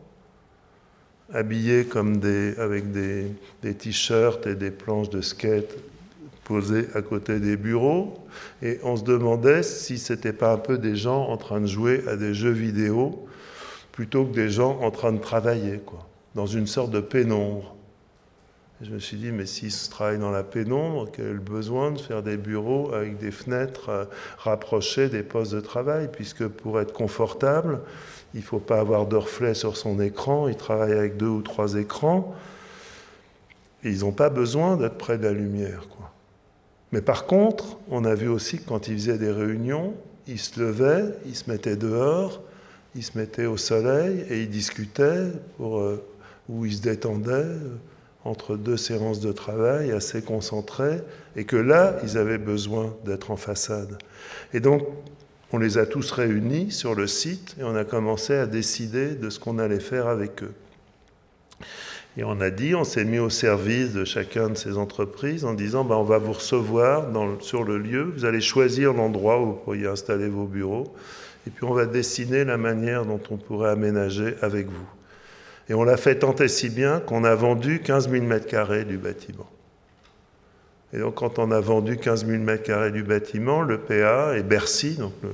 habillés comme des, avec des, des t-shirts et des planches de skate posées à côté des bureaux, et on se demandait si c'était pas un peu des gens en train de jouer à des jeux vidéo plutôt que des gens en train de travailler, quoi, dans une sorte de pénombre. Je me suis dit, mais s'ils travaillent dans la pénombre, quel besoin de faire des bureaux avec des fenêtres euh, rapprochées des postes de travail Puisque pour être confortable, il ne faut pas avoir de sur son écran, ils travaillent avec deux ou trois écrans, et ils n'ont pas besoin d'être près de la lumière. Quoi. Mais par contre, on a vu aussi que quand ils faisaient des réunions, ils se levaient, ils se mettaient dehors, ils se mettaient au soleil et ils discutaient pour, euh, ou ils se détendaient entre deux séances de travail assez concentrées, et que là, ils avaient besoin d'être en façade. Et donc, on les a tous réunis sur le site et on a commencé à décider de ce qu'on allait faire avec eux. Et on a dit, on s'est mis au service de chacun de ces entreprises en disant, ben, on va vous recevoir sur le lieu, vous allez choisir l'endroit où vous pourriez installer vos bureaux, et puis on va dessiner la manière dont on pourrait aménager avec vous. Et on l'a fait tant et si bien qu'on a vendu 15 000 m2 du bâtiment. Et donc, quand on a vendu 15 000 m2 du bâtiment, le PA et Bercy, donc le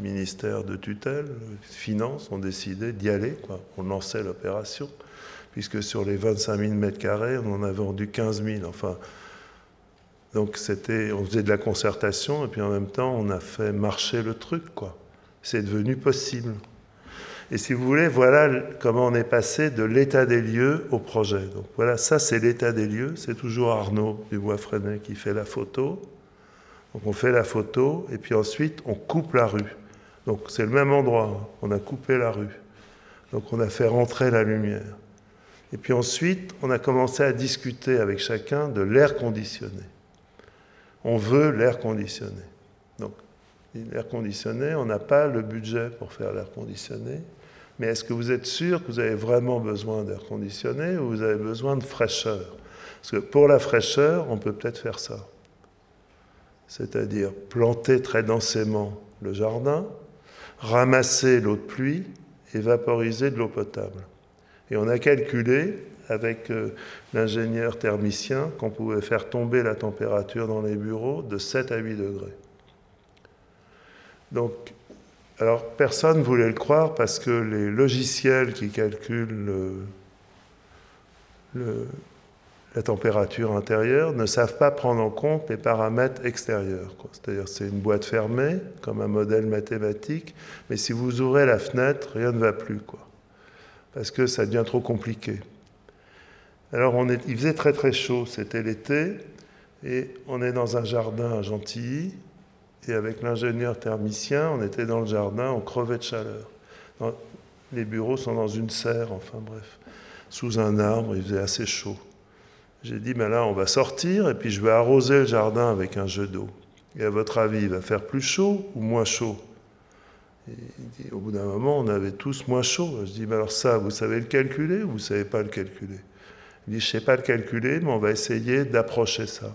ministère de tutelle, Finances, ont décidé d'y aller. On lançait l'opération, puisque sur les 25 000 m2, on en a vendu 15 000. Enfin, donc, c'était, on faisait de la concertation, et puis en même temps, on a fait marcher le truc. C'est devenu possible. Et si vous voulez, voilà comment on est passé de l'état des lieux au projet. Donc voilà, ça c'est l'état des lieux. C'est toujours Arnaud Dubois-Freinet qui fait la photo. Donc on fait la photo et puis ensuite on coupe la rue. Donc c'est le même endroit. Hein. On a coupé la rue. Donc on a fait rentrer la lumière. Et puis ensuite, on a commencé à discuter avec chacun de l'air conditionné. On veut l'air conditionné. Donc l'air conditionné, on n'a pas le budget pour faire l'air conditionné. Mais est-ce que vous êtes sûr que vous avez vraiment besoin d'air conditionné ou vous avez besoin de fraîcheur? Parce que pour la fraîcheur, on peut peut-être faire ça. C'est-à-dire planter très densément le jardin, ramasser l'eau de pluie et vaporiser de l'eau potable. Et on a calculé avec euh, l'ingénieur thermicien qu'on pouvait faire tomber la température dans les bureaux de 7 à 8 degrés. Donc alors personne ne voulait le croire parce que les logiciels qui calculent la température intérieure ne savent pas prendre en compte les paramètres extérieurs. C'est-à-dire c'est une boîte fermée, comme un modèle mathématique, mais si vous ouvrez la fenêtre, rien ne va plus, parce que ça devient trop compliqué. Alors on il faisait très très chaud, c'était l'été, et on est dans un jardin à Gentilly, et avec l'ingénieur thermicien, on était dans le jardin, on crevait de chaleur. Les bureaux sont dans une serre, enfin bref, sous un arbre, il faisait assez chaud. J'ai dit, ben là, on va sortir et puis je vais arroser le jardin avec un jeu d'eau. Et à votre avis, il va faire plus chaud ou moins chaud? Dit, Au bout d'un moment, on avait tous moins chaud. Je dis, mais alors ça, vous savez le calculer ou vous ne savez pas le calculer? Il dit, je ne sais pas le calculer, mais on va essayer d'approcher ça.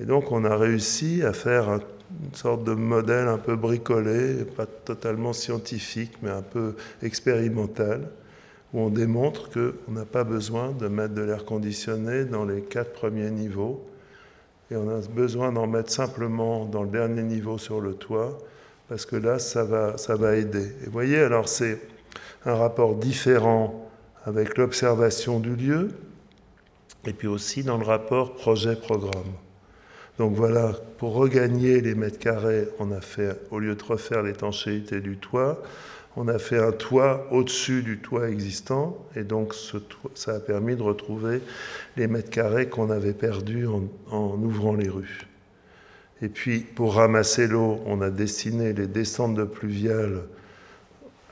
Et donc, on a réussi à faire un une sorte de modèle un peu bricolé, pas totalement scientifique, mais un peu expérimental, où on démontre qu'on n'a pas besoin de mettre de l'air conditionné dans les quatre premiers niveaux, et on a besoin d'en mettre simplement dans le dernier niveau sur le toit, parce que là, ça va, ça va aider. Et vous voyez, alors c'est un rapport différent avec l'observation du lieu, et puis aussi dans le rapport projet-programme. Donc voilà, pour regagner les mètres carrés, on a fait, au lieu de refaire l'étanchéité du toit, on a fait un toit au-dessus du toit existant, et donc ça a permis de retrouver les mètres carrés qu'on avait perdus en, ouvrant les rues. Et puis, pour ramasser l'eau, on a dessiné les descentes de pluviales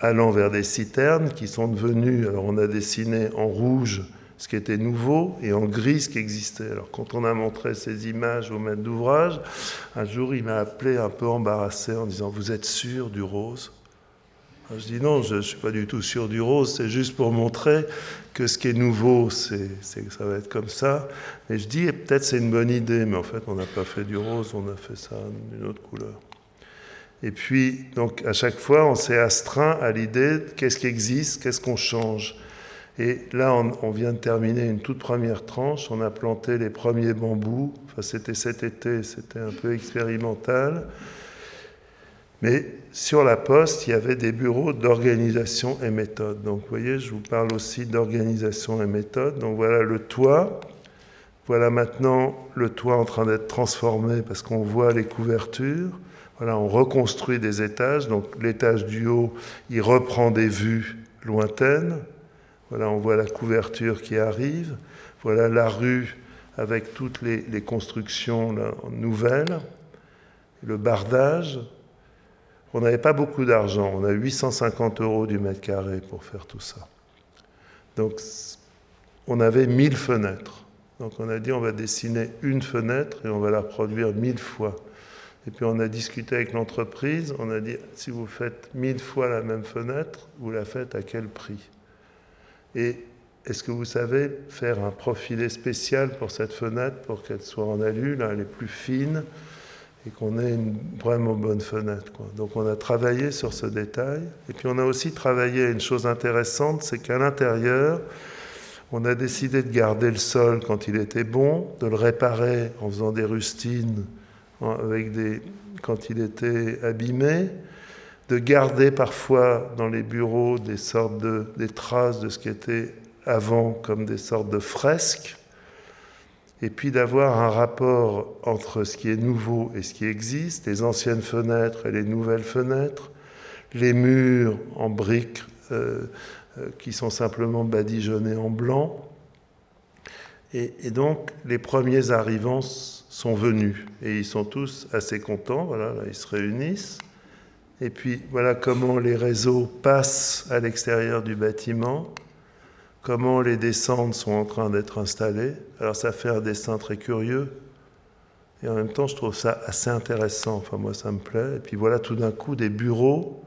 allant vers des citernes qui sont devenues, alors on a dessiné en rouge ce qui était nouveau et en gris ce qui existait. Alors quand on a montré ces images au maître d'ouvrage, un jour il m'a appelé un peu embarrassé en disant Vous êtes sûr du rose? Je dis non, je ne suis pas du tout sûr du rose, c'est juste pour montrer que ce qui est nouveau, c'est, ça va être comme ça. Et je dis peut-être c'est une bonne idée, mais en fait on n'a pas fait du rose, on a fait ça d'une autre couleur. Et puis, donc, à chaque fois, on s'est astreint à l'idée qu'est-ce qui existe, qu'est-ce qu'on change? Et là, on, vient de terminer une toute première tranche. On a planté les premiers bambous. Enfin, c'était cet été, c'était un peu expérimental. Mais sur la poste, il y avait des bureaux d'organisation et méthode. Donc, vous voyez, je vous parle aussi d'organisation et méthode. Donc, voilà le toit. Voilà maintenant le toit en train d'être transformé parce qu'on voit les couvertures. Voilà, on reconstruit des étages. Donc l'étage du haut, il reprend des vues lointaines. Voilà, on voit la couverture qui arrive. Voilà la rue avec toutes les, constructions nouvelles. Le bardage. On n'avait pas beaucoup d'argent. On a 850 euros du mètre carré pour faire tout ça. Donc on avait 1000 fenêtres. Donc on a dit on va dessiner une fenêtre et on va la reproduire 1000 fois. Et puis on a discuté avec l'entreprise, on a dit si vous faites mille fois la même fenêtre, vous la faites à quel prix? Et est-ce que vous savez faire un profilé spécial pour cette fenêtre pour qu'elle soit en alu, là elle est plus fine et qu'on ait une vraiment bonne fenêtre Donc on a travaillé sur ce détail. Et puis on a aussi travaillé une chose intéressante, c'est qu'à l'intérieur, on a décidé de garder le sol quand il était bon, de le réparer en faisant des rustines avec des, quand il était abîmé, de garder parfois dans les bureaux des sortes de des traces de ce qui était avant comme des sortes de fresques, et puis d'avoir un rapport entre ce qui est nouveau et ce qui existe, les anciennes fenêtres et les nouvelles fenêtres, les murs en briques euh, euh, qui sont simplement badigeonnés en blanc. Et, et donc les premiers arrivants sont venus et ils sont tous assez contents. Voilà, ils se réunissent. Et puis voilà comment les réseaux passent à l'extérieur du bâtiment, comment les descentes sont en train d'être installées. Alors ça fait un dessin très curieux. Et en même temps, je trouve ça assez intéressant. Enfin, moi, ça me plaît. Et puis voilà tout d'un coup des bureaux.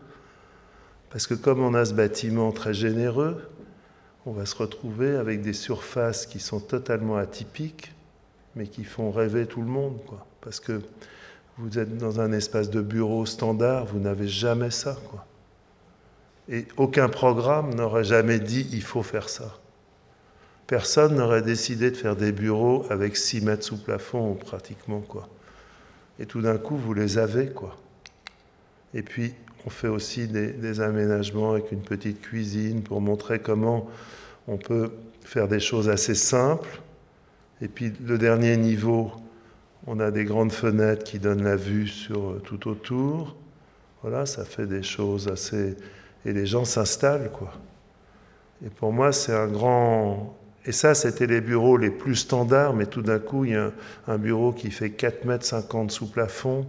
Parce que comme on a ce bâtiment très généreux, on va se retrouver avec des surfaces qui sont totalement atypiques mais qui font rêver tout le monde. Quoi. Parce que vous êtes dans un espace de bureau standard, vous n'avez jamais ça. Quoi. Et aucun programme n'aurait jamais dit il faut faire ça. Personne n'aurait décidé de faire des bureaux avec 6 mètres sous plafond pratiquement. Quoi. Et tout d'un coup, vous les avez. Quoi. Et puis, on fait aussi des, des aménagements avec une petite cuisine pour montrer comment on peut faire des choses assez simples et puis le dernier niveau, on a des grandes fenêtres qui donnent la vue sur euh, tout autour. Voilà, ça fait des choses assez. Et les gens s'installent, quoi. Et pour moi, c'est un grand. Et ça, c'était les bureaux les plus standards, mais tout d'un coup, il y a un bureau qui fait 4,50 mètres sous plafond,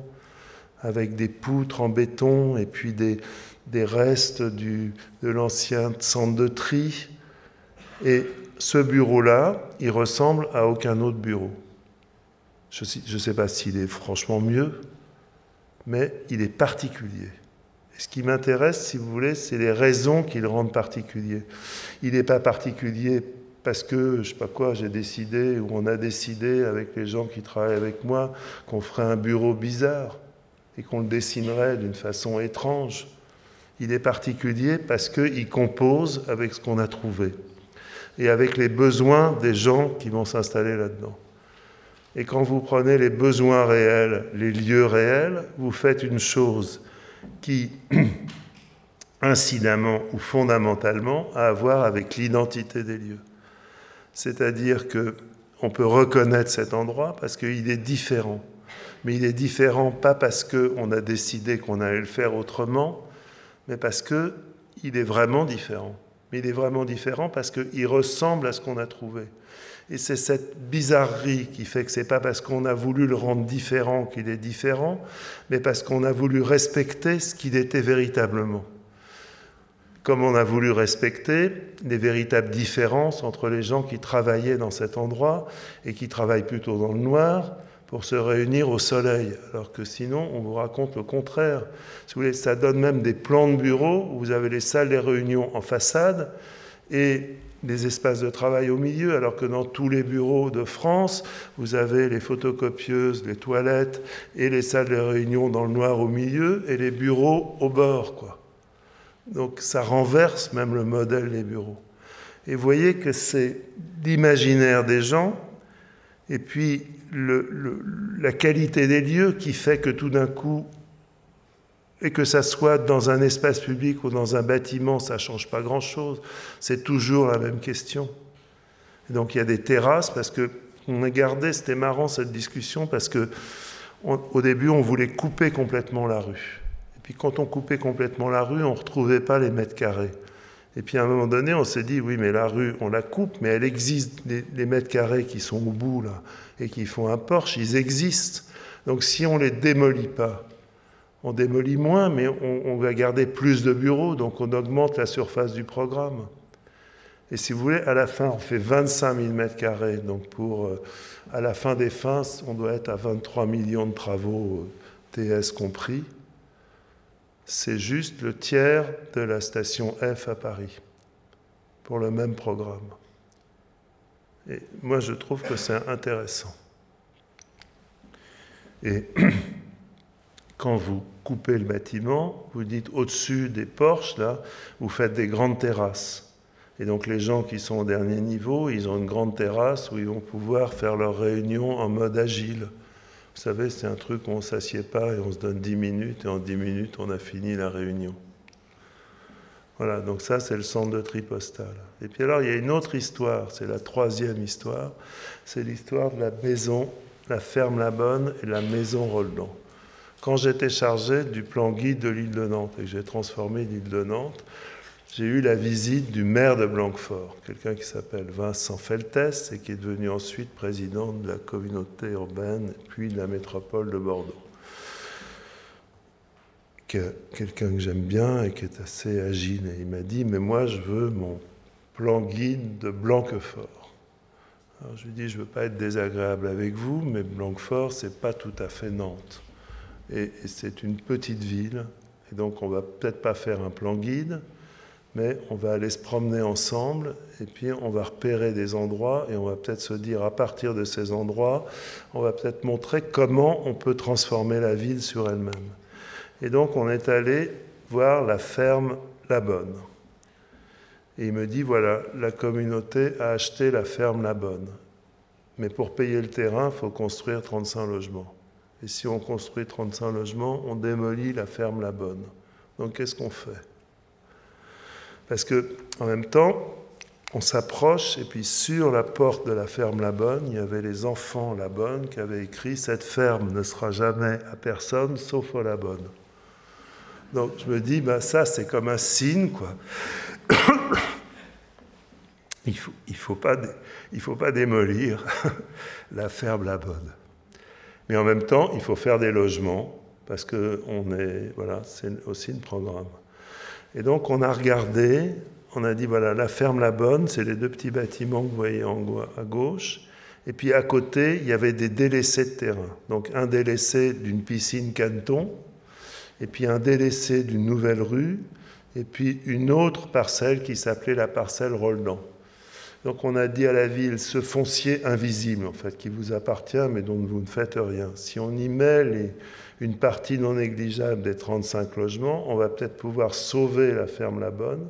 avec des poutres en béton et puis des, des restes du, de l'ancien centre de tri. Et ce bureau-là, il ressemble à aucun autre bureau. Je ne sais pas s'il est franchement mieux, mais il est particulier. Et ce qui m'intéresse, si vous voulez, c'est les raisons qui le rendent particulier. Il n'est pas particulier parce que, je ne sais pas quoi, j'ai décidé, ou on a décidé avec les gens qui travaillent avec moi, qu'on ferait un bureau bizarre et qu'on le dessinerait d'une façon étrange. Il est particulier parce qu'il compose avec ce qu'on a trouvé et avec les besoins des gens qui vont s'installer là-dedans. Et quand vous prenez les besoins réels, les lieux réels, vous faites une chose qui, [clears throat] incidemment ou fondamentalement, a à voir avec l'identité des lieux. C'est-à-dire que on peut reconnaître cet endroit parce qu'il est différent. Mais il est différent pas parce qu'on a décidé qu'on allait le faire autrement, mais parce qu'il est vraiment différent mais il est vraiment différent parce qu'il ressemble à ce qu'on a trouvé. Et c'est cette bizarrerie qui fait que c'est pas parce qu'on a voulu le rendre différent qu'il est différent, mais parce qu'on a voulu respecter ce qu'il était véritablement. comme on a voulu respecter les véritables différences entre les gens qui travaillaient dans cet endroit et qui travaillent plutôt dans le noir pour se réunir au soleil, alors que sinon on vous raconte le contraire. Si vous voulez, ça donne même des plans de bureau où vous avez les salles des réunions en façade et des espaces de travail au milieu, alors que dans tous les bureaux de France, vous avez les photocopieuses, les toilettes et les salles de réunion dans le noir au milieu et les bureaux au bord, quoi. Donc ça renverse même le modèle des bureaux. Et vous voyez que c'est l'imaginaire des gens et puis la qualité des lieux qui fait que tout d'un coup, et que ça soit dans un espace public ou dans un bâtiment, ça ne change pas grand-chose. C'est toujours la même question. donc il y a des terrasses parce que on a gardé, c'était marrant cette discussion parce que au début on voulait couper complètement la rue. Puis quand on coupait complètement la rue, on ne retrouvait pas les mètres carrés. Et puis à un moment donné, on s'est dit, oui, mais la rue, on la coupe, mais elle existe. Les, mètres carrés qui sont au bout, là, et qui font un porche, ils existent. Donc si on les démolit pas, on démolit moins, mais on, va garder plus de bureaux, donc on augmente la surface du programme. Et si vous voulez, à la fin, on fait 25 000 mètres carrés. Donc pour, euh, à la fin des fins, on doit être à 23 millions de travaux, euh, TS compris c'est juste le tiers de la station F à Paris pour le même programme. Et moi, je trouve que c'est intéressant. Et [clears throat] quand vous coupez le bâtiment, vous dites au-dessus des porches, là, vous faites des grandes terrasses. Et donc les gens qui sont au dernier niveau, ils ont une grande terrasse où ils vont pouvoir faire leurs réunions en mode agile. Vous savez, c'est un truc où on ne s'assied pas et on se donne 10 minutes et en 10 minutes, on a fini la réunion. Voilà, donc ça, c'est le centre de Tripostal. Et puis alors, il y a une autre histoire, c'est la troisième histoire, c'est l'histoire de la maison, la ferme La Bonne et la maison Roldan. Quand j'étais chargé du plan guide de l'île de Nantes et que j'ai transformé l'île de Nantes, j'ai eu la visite du maire de Blanquefort, quelqu'un qui s'appelle Vincent Feltès et qui est devenu ensuite président de la communauté urbaine puis de la métropole de Bordeaux. Quelqu'un que j'aime bien et qui est assez agile. Et il m'a dit Mais moi, je veux mon plan guide de Blanquefort. Alors je lui ai dit Je ne veux pas être désagréable avec vous, mais Blanquefort, ce n'est pas tout à fait Nantes. Et, c'est une petite ville. Et donc, on va peut-être pas faire un plan guide mais on va aller se promener ensemble et puis on va repérer des endroits et on va peut-être se dire à partir de ces endroits, on va peut-être montrer comment on peut transformer la ville sur elle-même. Et donc on est allé voir la ferme La Bonne. Et il me dit, voilà, la communauté a acheté la ferme La Bonne. Mais pour payer le terrain, il faut construire 35 logements. Et si on construit 35 logements, on démolit la ferme La Bonne. Donc qu'est-ce qu'on fait? Parce que, en même temps, on s'approche, et puis sur la porte de la ferme La Bonne, il y avait les enfants La Bonne qui avaient écrit Cette ferme ne sera jamais à personne sauf à La Bonne. Donc je me dis, ben, ça c'est comme un signe, quoi. [coughs] il faut, il faut, pas, il faut pas démolir [laughs] la ferme La Bonne. Mais en même temps, il faut faire des logements, parce que on voilà, c'est aussi le programme. Et donc on a regardé, on a dit voilà, la ferme La Bonne, c'est les deux petits bâtiments que vous voyez à gauche. Et puis à côté, il y avait des délaissés de terrain. Donc un délaissé d'une piscine Canton, et puis un délaissé d'une nouvelle rue, et puis une autre parcelle qui s'appelait la parcelle Roldan. Donc on a dit à la ville, ce foncier invisible, en fait, qui vous appartient, mais dont vous ne faites rien. Si on y met une partie non négligeable des 35 logements, on va peut-être pouvoir sauver la ferme La Bonne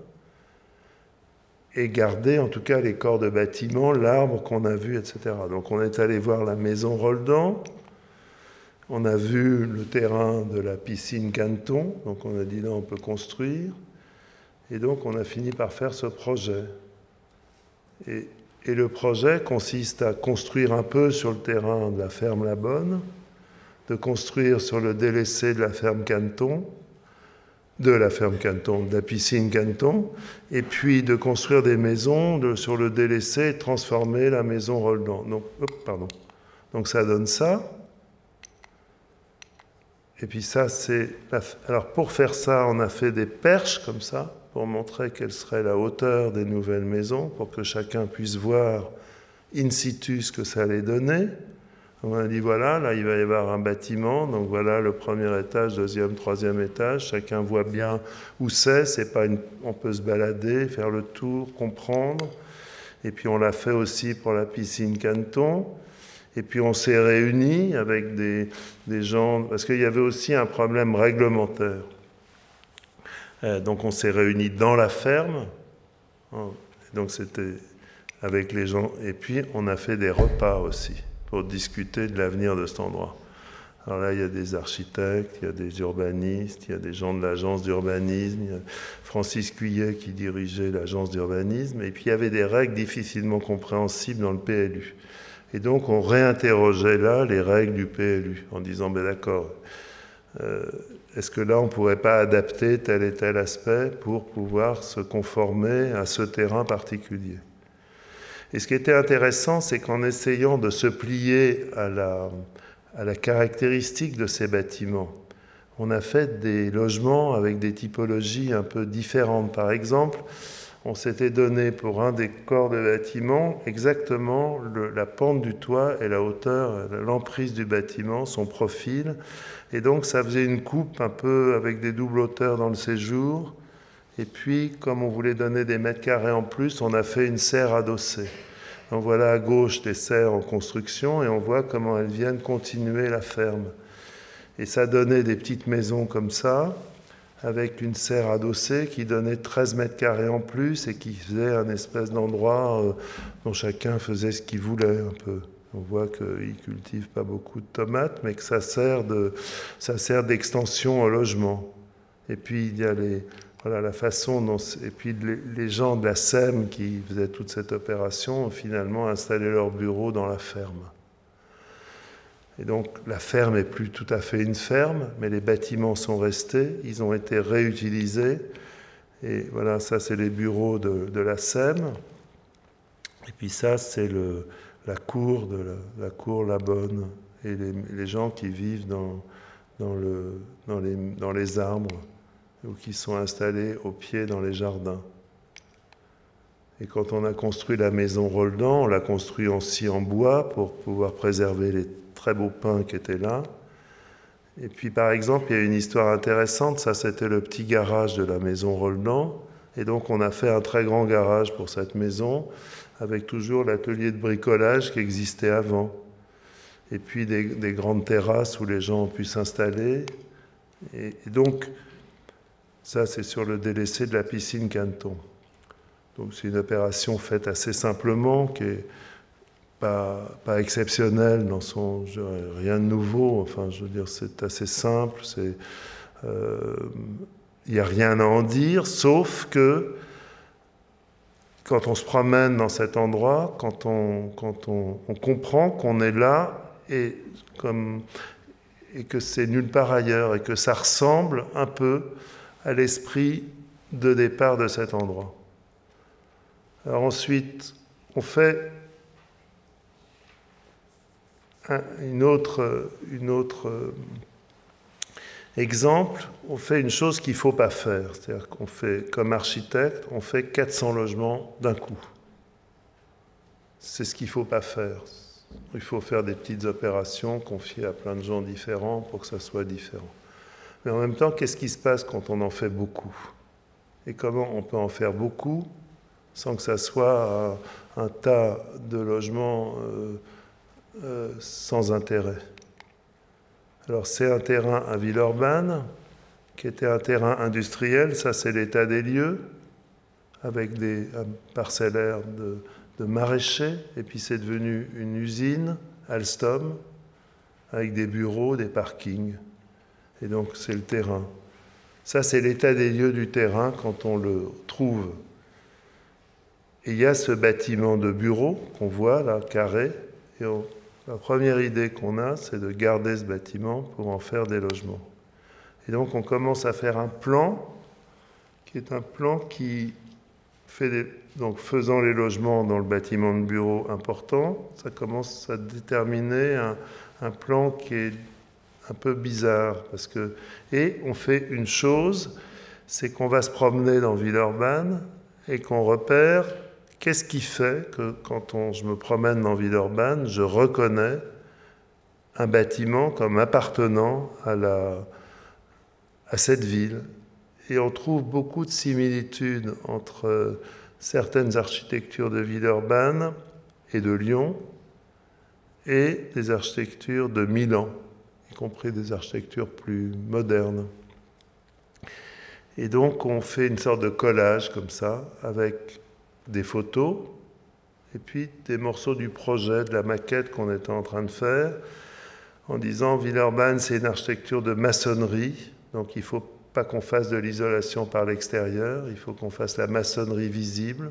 et garder en tout cas les corps de bâtiment, l'arbre qu'on a vu, etc. Donc on est allé voir la maison Roldan, on a vu le terrain de la piscine Canton, donc on a dit là on peut construire, et donc on a fini par faire ce projet. Et, le projet consiste à construire un peu sur le terrain de la ferme La Bonne, de construire sur le délaissé de la ferme Canton, de la ferme Canton, de la piscine Canton, et puis de construire des maisons sur le délaissé et transformer la maison Roldan. Donc, pardon. Donc ça donne ça. Et puis ça, c'est... Alors pour faire ça, on a fait des perches comme ça. Pour montrer quelle serait la hauteur des nouvelles maisons, pour que chacun puisse voir in situ ce que ça allait donner. On a dit voilà, là il va y avoir un bâtiment, donc voilà le premier étage, deuxième, troisième étage, chacun voit bien où c'est, c'est pas on peut se balader, faire le tour, comprendre. Et puis on l'a fait aussi pour la piscine Canton. Et puis on s'est réunis avec des gens, parce qu'il y avait aussi un problème réglementaire. Euh, donc on s'est réunis dans la ferme, donc c'était avec les gens, et puis on a fait des repas aussi pour discuter de l'avenir de cet endroit. Alors là, il y a des architectes, il y a des urbanistes, il y a des gens de l'agence d'urbanisme, il y a Francis Cuyet qui dirigeait l'agence d'urbanisme, et puis il y avait des règles difficilement compréhensibles dans le PLU. Et donc on réinterrogeait là les règles du PLU en disant, ben d'accord, euh, est-ce que là on ne pourrait pas adapter tel et tel aspect pour pouvoir se conformer à ce terrain particulier? Et ce qui était intéressant, c'est qu'en essayant de se plier à la, à la caractéristique de ces bâtiments, on a fait des logements avec des typologies un peu différentes. Par exemple, on s'était donné pour un des corps de bâtiment exactement la pente du toit et la hauteur, l'emprise du bâtiment, son profil. Et donc ça faisait une coupe un peu avec des doubles hauteurs dans le séjour. Et puis, comme on voulait donner des mètres carrés en plus, on a fait une serre adossée. On voit là à gauche des serres en construction et on voit comment elles viennent continuer la ferme. Et ça donnait des petites maisons comme ça, avec une serre adossée qui donnait 13 mètres carrés en plus et qui faisait un espèce d'endroit euh, dont chacun faisait ce qu'il voulait un peu. On voit qu'ils ne cultivent pas beaucoup de tomates, mais que ça sert, de, ça sert d'extension au logement. Et puis il y a les, voilà la façon dont. Et puis les, gens de la SEM qui faisaient toute cette opération ont finalement installé leur bureau dans la ferme. Et donc la ferme n'est plus tout à fait une ferme, mais les bâtiments sont restés, ils ont été réutilisés. Et voilà, ça c'est les bureaux de, la SEM. Et puis ça c'est la cour de la, cour La Bonne et les, gens qui vivent dans, dans, le, dans, les, dans les arbres ou qui sont installés au pied dans les jardins. Et quand on a construit la maison Roldan, on l'a construit aussi en bois pour pouvoir préserver les très beaux pins qui étaient là. Et puis par exemple, il y a une histoire intéressante, ça c'était le petit garage de la maison Roldan. Et donc on a fait un très grand garage pour cette maison, avec toujours l'atelier de bricolage qui existait avant. Et puis des, grandes terrasses où les gens ont pu s'installer. et donc ça, c'est sur le délaissé de la piscine Canton. Donc c'est une opération faite assez simplement, qui est pas, pas exceptionnelle dans son... rien de nouveau, enfin je veux dire c'est assez simple. Il euh, n'y a rien à en dire, sauf que quand on se promène dans cet endroit, quand on, quand on, on comprend qu'on est là et, comme, et que c'est nulle part ailleurs et que ça ressemble un peu à l'esprit de départ de cet endroit. Alors ensuite, on fait un une autre, une autre euh, exemple, on fait une chose qu'il ne faut pas faire. C'est-à-dire qu'on fait, comme architecte, on fait 400 logements d'un coup. C'est ce qu'il ne faut pas faire. Il faut faire des petites opérations confiées à plein de gens différents pour que ça soit différent. Mais en même temps, qu'est-ce qui se passe quand on en fait beaucoup? Et comment on peut en faire beaucoup? Sans que ça soit un, tas de logements euh, euh, sans intérêt Alors c'est un terrain à Villeurbanne, qui était un terrain industriel, ça c'est l'état des lieux, avec des parcellaires de, de maraîchers, et puis c'est devenu une usine, Alstom, avec des bureaux, des parkings. Et donc c'est le terrain. Ça, c'est l'état des lieux du terrain quand on le trouve. Et il y a ce bâtiment de bureau qu'on voit là, carré. Et la première idée qu'on a, c'est de garder ce bâtiment pour en faire des logements. Et donc on commence à faire un plan, qui est un plan qui fait des, donc faisant les logements dans le bâtiment de bureau important, ça commence à déterminer un, un plan qui est un peu bizarre. Parce que, et on fait une chose, c'est qu'on va se promener dans Villeurbanne et qu'on repère qu'est-ce qui fait que quand je me promène dans Villeurbanne, je reconnais un bâtiment comme appartenant à, à cette ville? Et on trouve beaucoup de similitudes entre certaines architectures de Villeurbanne et de Lyon et des architectures de Milan, y compris des architectures plus modernes. Et donc on fait une sorte de collage comme ça, avec des photos et puis des morceaux du projet, de la maquette qu'on était en train de faire, en disant Villeurbanne, c'est une architecture de maçonnerie, donc il ne faut pas qu'on fasse de l'isolation par l'extérieur, il faut qu'on fasse la maçonnerie visible,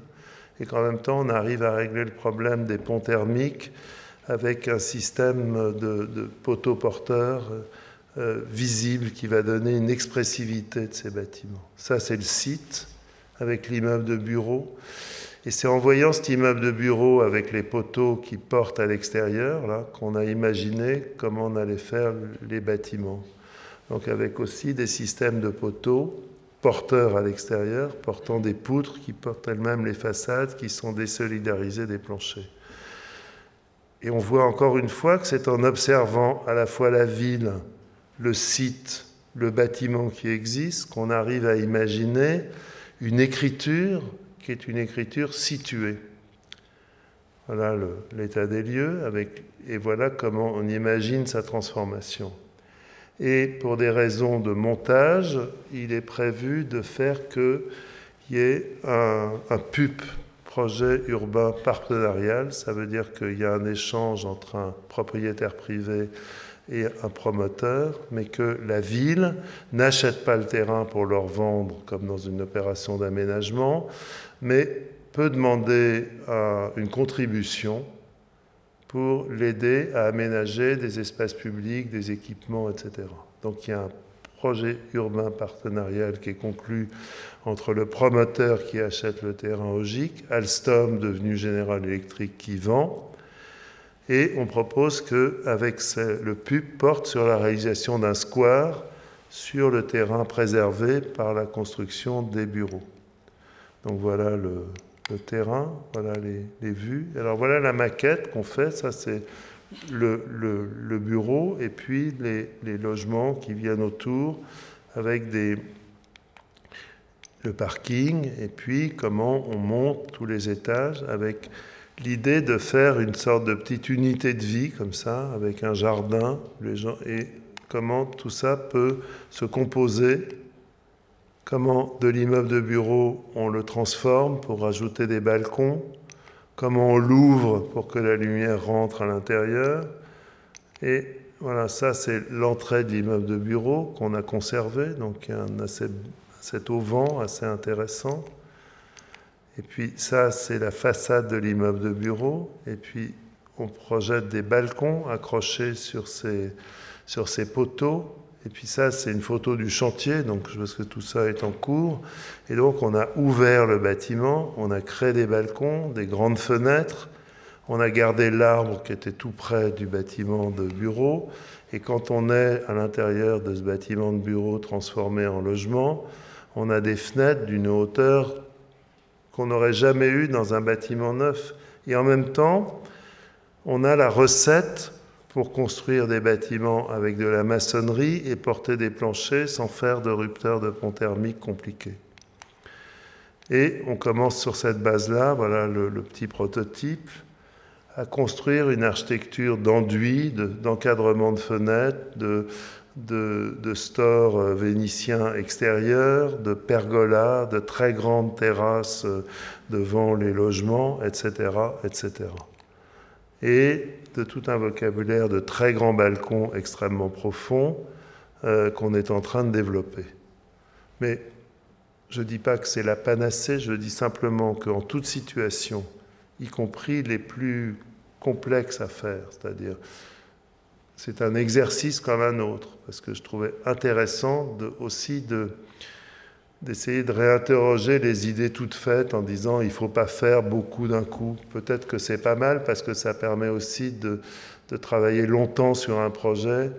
et qu'en même temps on arrive à régler le problème des ponts thermiques avec un système de, poteaux porteurs euh, visible qui va donner une expressivité de ces bâtiments. Ça, c'est le site avec l'immeuble de bureau. Et c'est en voyant cet immeuble de bureau avec les poteaux qui portent à l'extérieur là qu'on a imaginé comment on allait faire les bâtiments. Donc avec aussi des systèmes de poteaux porteurs à l'extérieur, portant des poutres qui portent elles-mêmes les façades, qui sont désolidarisées des planchers. Et on voit encore une fois que c'est en observant à la fois la ville, le site, le bâtiment qui existe, qu'on arrive à imaginer une écriture qui est une écriture située. Voilà l'état des lieux, avec, et voilà comment on imagine sa transformation. Et pour des raisons de montage, il est prévu de faire qu'il y ait un, un PUP, projet urbain partenarial. Ça veut dire qu'il y a un échange entre un propriétaire privé et un promoteur, mais que la ville n'achète pas le terrain pour leur vendre comme dans une opération d'aménagement, mais peut demander une contribution pour l'aider à aménager des espaces publics, des équipements, etc. Donc il y a un projet urbain partenarial qui est conclu entre le promoteur qui achète le terrain au GIC, Alstom devenu General Electric qui vend, et on propose que avec le PUP porte sur la réalisation d'un square sur le terrain préservé par la construction des bureaux. Donc voilà le, terrain, voilà les, vues. Alors voilà la maquette qu'on fait, ça c'est le, bureau et puis les, logements qui viennent autour avec des, le parking et puis comment on monte tous les étages avec l'idée de faire une sorte de petite unité de vie comme ça, avec un jardin, et comment tout ça peut se composer, comment de l'immeuble de bureau on le transforme pour rajouter des balcons, comment on l'ouvre pour que la lumière rentre à l'intérieur? Et voilà, ça c'est l'entrée de l'immeuble de bureau qu'on a conservé, donc un assez, cet auvent assez intéressant. Et puis ça, c'est la façade de l'immeuble de bureau. Et puis on projette des balcons accrochés sur ces, sur ces poteaux. Et puis ça, c'est une photo du chantier, donc pense que tout ça est en cours. Et donc on a ouvert le bâtiment, on a créé des balcons, des grandes fenêtres, on a gardé l'arbre qui était tout près du bâtiment de bureau. Et quand on est à l'intérieur de ce bâtiment de bureau transformé en logement, on a des fenêtres d'une hauteur qu'on n'aurait jamais eu dans un bâtiment neuf. Et en même temps, on a la recette pour construire des bâtiments avec de la maçonnerie et porter des planchers sans faire de rupteurs de pont thermique compliqués. Et on commence sur cette base-là, voilà le, petit prototype, à construire une architecture d'enduit, d'encadrement de, fenêtres, de, de, de stores euh, vénitiens extérieurs, de pergolas, de très grandes terrasses euh, devant les logements, etc., etc. Et de tout un vocabulaire de très grands balcons extrêmement profonds euh, qu'on est en train de développer. Mais je ne dis pas que c'est la panacée, je dis simplement qu'en toute situation, y compris les plus complexes à faire, c'est-à-dire c'est un exercice comme un autre, parce que je trouvais intéressant aussi de, d'essayer de réinterroger les idées toutes faites en disant il ne faut pas faire beaucoup d'un coup. Peut-être que c'est pas mal parce que ça permet aussi de, de, travailler longtemps sur un projet,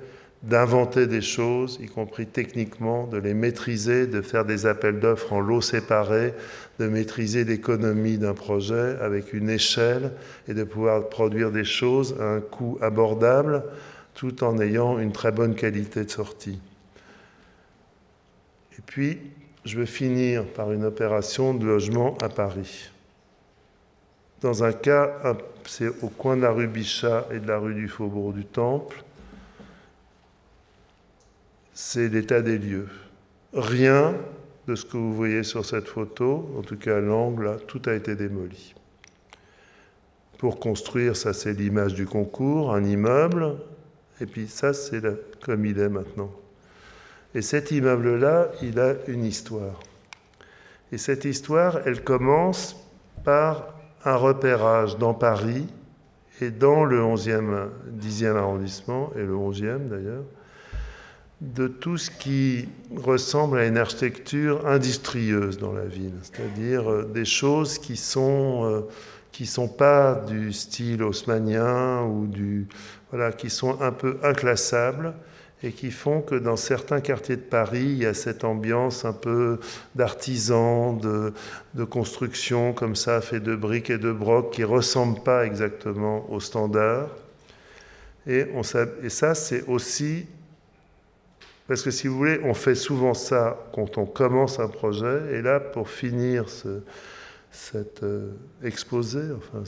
d'inventer des choses, y compris techniquement, de les maîtriser, de faire des appels d'offres en lots séparés, de maîtriser l'économie d'un projet avec une échelle et de pouvoir produire des choses à un coût abordable tout en ayant une très bonne qualité de sortie. Et puis, je vais finir par une opération de logement à Paris. Dans un cas, c'est au coin de la rue Bichat et de la rue du Faubourg du Temple. C'est l'état des lieux. Rien de ce que vous voyez sur cette photo, en tout cas l'angle, tout a été démoli. Pour construire, ça c'est l'image du concours, un immeuble, et puis ça c'est comme il est maintenant. Et cet immeuble-là, il a une histoire. Et cette histoire, elle commence par un repérage dans Paris et dans le 11e, 10e arrondissement, et le 11e d'ailleurs, de tout ce qui ressemble à une architecture industrieuse dans la ville, c'est-à-dire euh, des choses qui sont euh, qui sont pas du style haussmanien ou du voilà, qui sont un peu inclassables et qui font que dans certains quartiers de Paris, il y a cette ambiance un peu d'artisan, de, construction comme ça, fait de briques et de brocs, qui ne ressemble pas exactement aux standards. Et ça, c'est aussi... Parce que si vous voulez, on fait souvent ça quand on commence un projet, et là, pour finir ce, cet euh, exposé, enfin,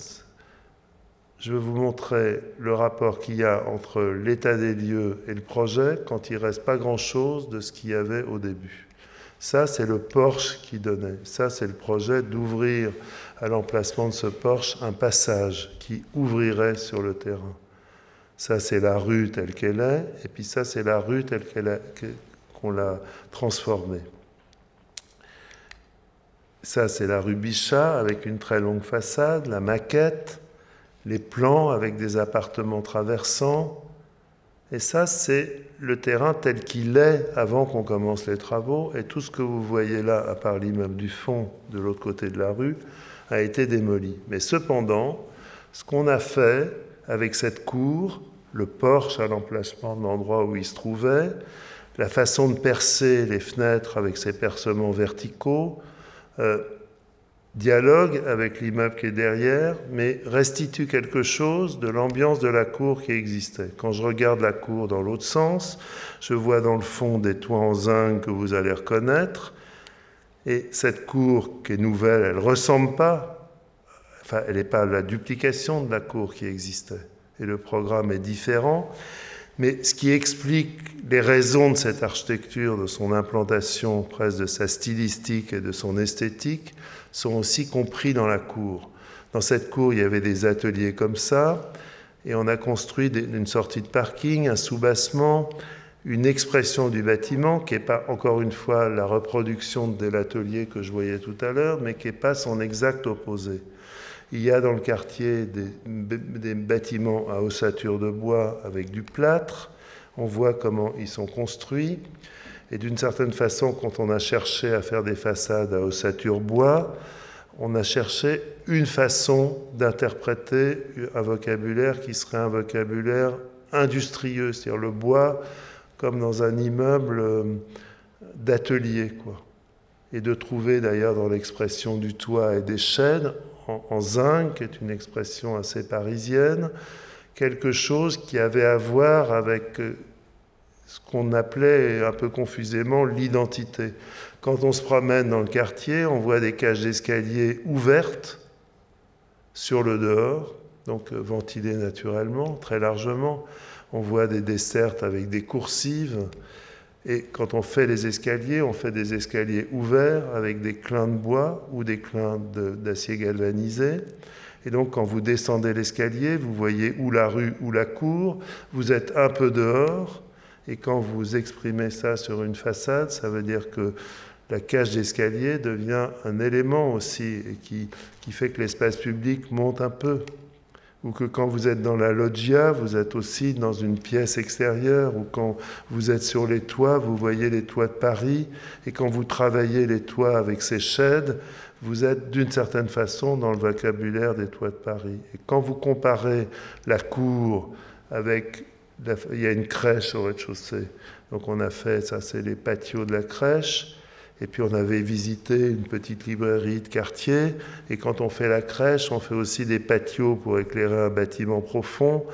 je vais vous montrer le rapport qu'il y a entre l'état des lieux et le projet quand il ne reste pas grand-chose de ce qu'il y avait au début. Ça, c'est le Porsche qui donnait. Ça, c'est le projet d'ouvrir à l'emplacement de ce Porsche un passage qui ouvrirait sur le terrain. Ça, c'est la rue telle qu'elle est, et puis ça, c'est la rue telle qu'on l'a transformée. Ça, c'est la rue Bichat avec une très longue façade, la maquette les plans avec des appartements traversants. Et ça, c'est le terrain tel qu'il est avant qu'on commence les travaux. Et tout ce que vous voyez là, à part l'immeuble du fond de l'autre côté de la rue, a été démoli. Mais cependant, ce qu'on a fait avec cette cour, le porche à l'emplacement de l'endroit où il se trouvait, la façon de percer les fenêtres avec ces percements verticaux, euh, dialogue avec l'immeuble qui est derrière, mais restitue quelque chose de l'ambiance de la cour qui existait. Quand je regarde la cour dans l'autre sens, je vois dans le fond des toits en zinc que vous allez reconnaître, et cette cour qui est nouvelle, elle ne ressemble pas, enfin, elle n'est pas la duplication de la cour qui existait, et le programme est différent. Mais ce qui explique les raisons de cette architecture, de son implantation, presque de sa stylistique et de son esthétique, sont aussi compris dans la cour. Dans cette cour, il y avait des ateliers comme ça, et on a construit une sortie de parking, un soubassement, une expression du bâtiment qui n'est pas encore une fois la reproduction de l'atelier que je voyais tout à l'heure, mais qui n'est pas son exact opposé. Il y a dans le quartier des, des, bâtiments à ossature de bois avec du plâtre. On voit comment ils sont construits. Et d'une certaine façon, quand on a cherché à faire des façades à ossature bois, on a cherché une façon d'interpréter un vocabulaire qui serait un vocabulaire industrieux, c'est-à-dire le bois comme dans un immeuble euh, d'atelier, quoi. Et de trouver d'ailleurs dans l'expression du toit et des chaînes en, zinc, qui est une expression assez parisienne, quelque chose qui avait à voir avec euh, ce qu'on appelait un peu confusément l'identité. Quand on se promène dans le quartier, on voit des cages d'escalier ouvertes sur le dehors, donc ventilées naturellement, très largement. On voit des dessertes avec des coursives. Et quand on fait les escaliers, on fait des escaliers ouverts avec des clins de bois ou des clins d'acier galvanisé. Et donc quand vous descendez l'escalier, vous voyez ou la rue ou la cour, vous êtes un peu dehors, et quand vous exprimez ça sur une façade, ça veut dire que la cage d'escalier devient un élément aussi et qui, qui fait que l'espace public monte un peu. Ou que quand vous êtes dans la loggia, vous êtes aussi dans une pièce extérieure, ou quand vous êtes sur les toits, vous voyez les toits de Paris, et quand vous travaillez les toits avec ces sheds, vous êtes d'une certaine façon dans le vocabulaire des toits de Paris. Et quand vous comparez la cour avec il y a une crèche au rez-de-chaussée. Donc on a fait, ça c'est les patios de la crèche. Et puis on avait visité une petite librairie de quartier. Et quand on fait la crèche, on fait aussi des patios pour éclairer un bâtiment profond,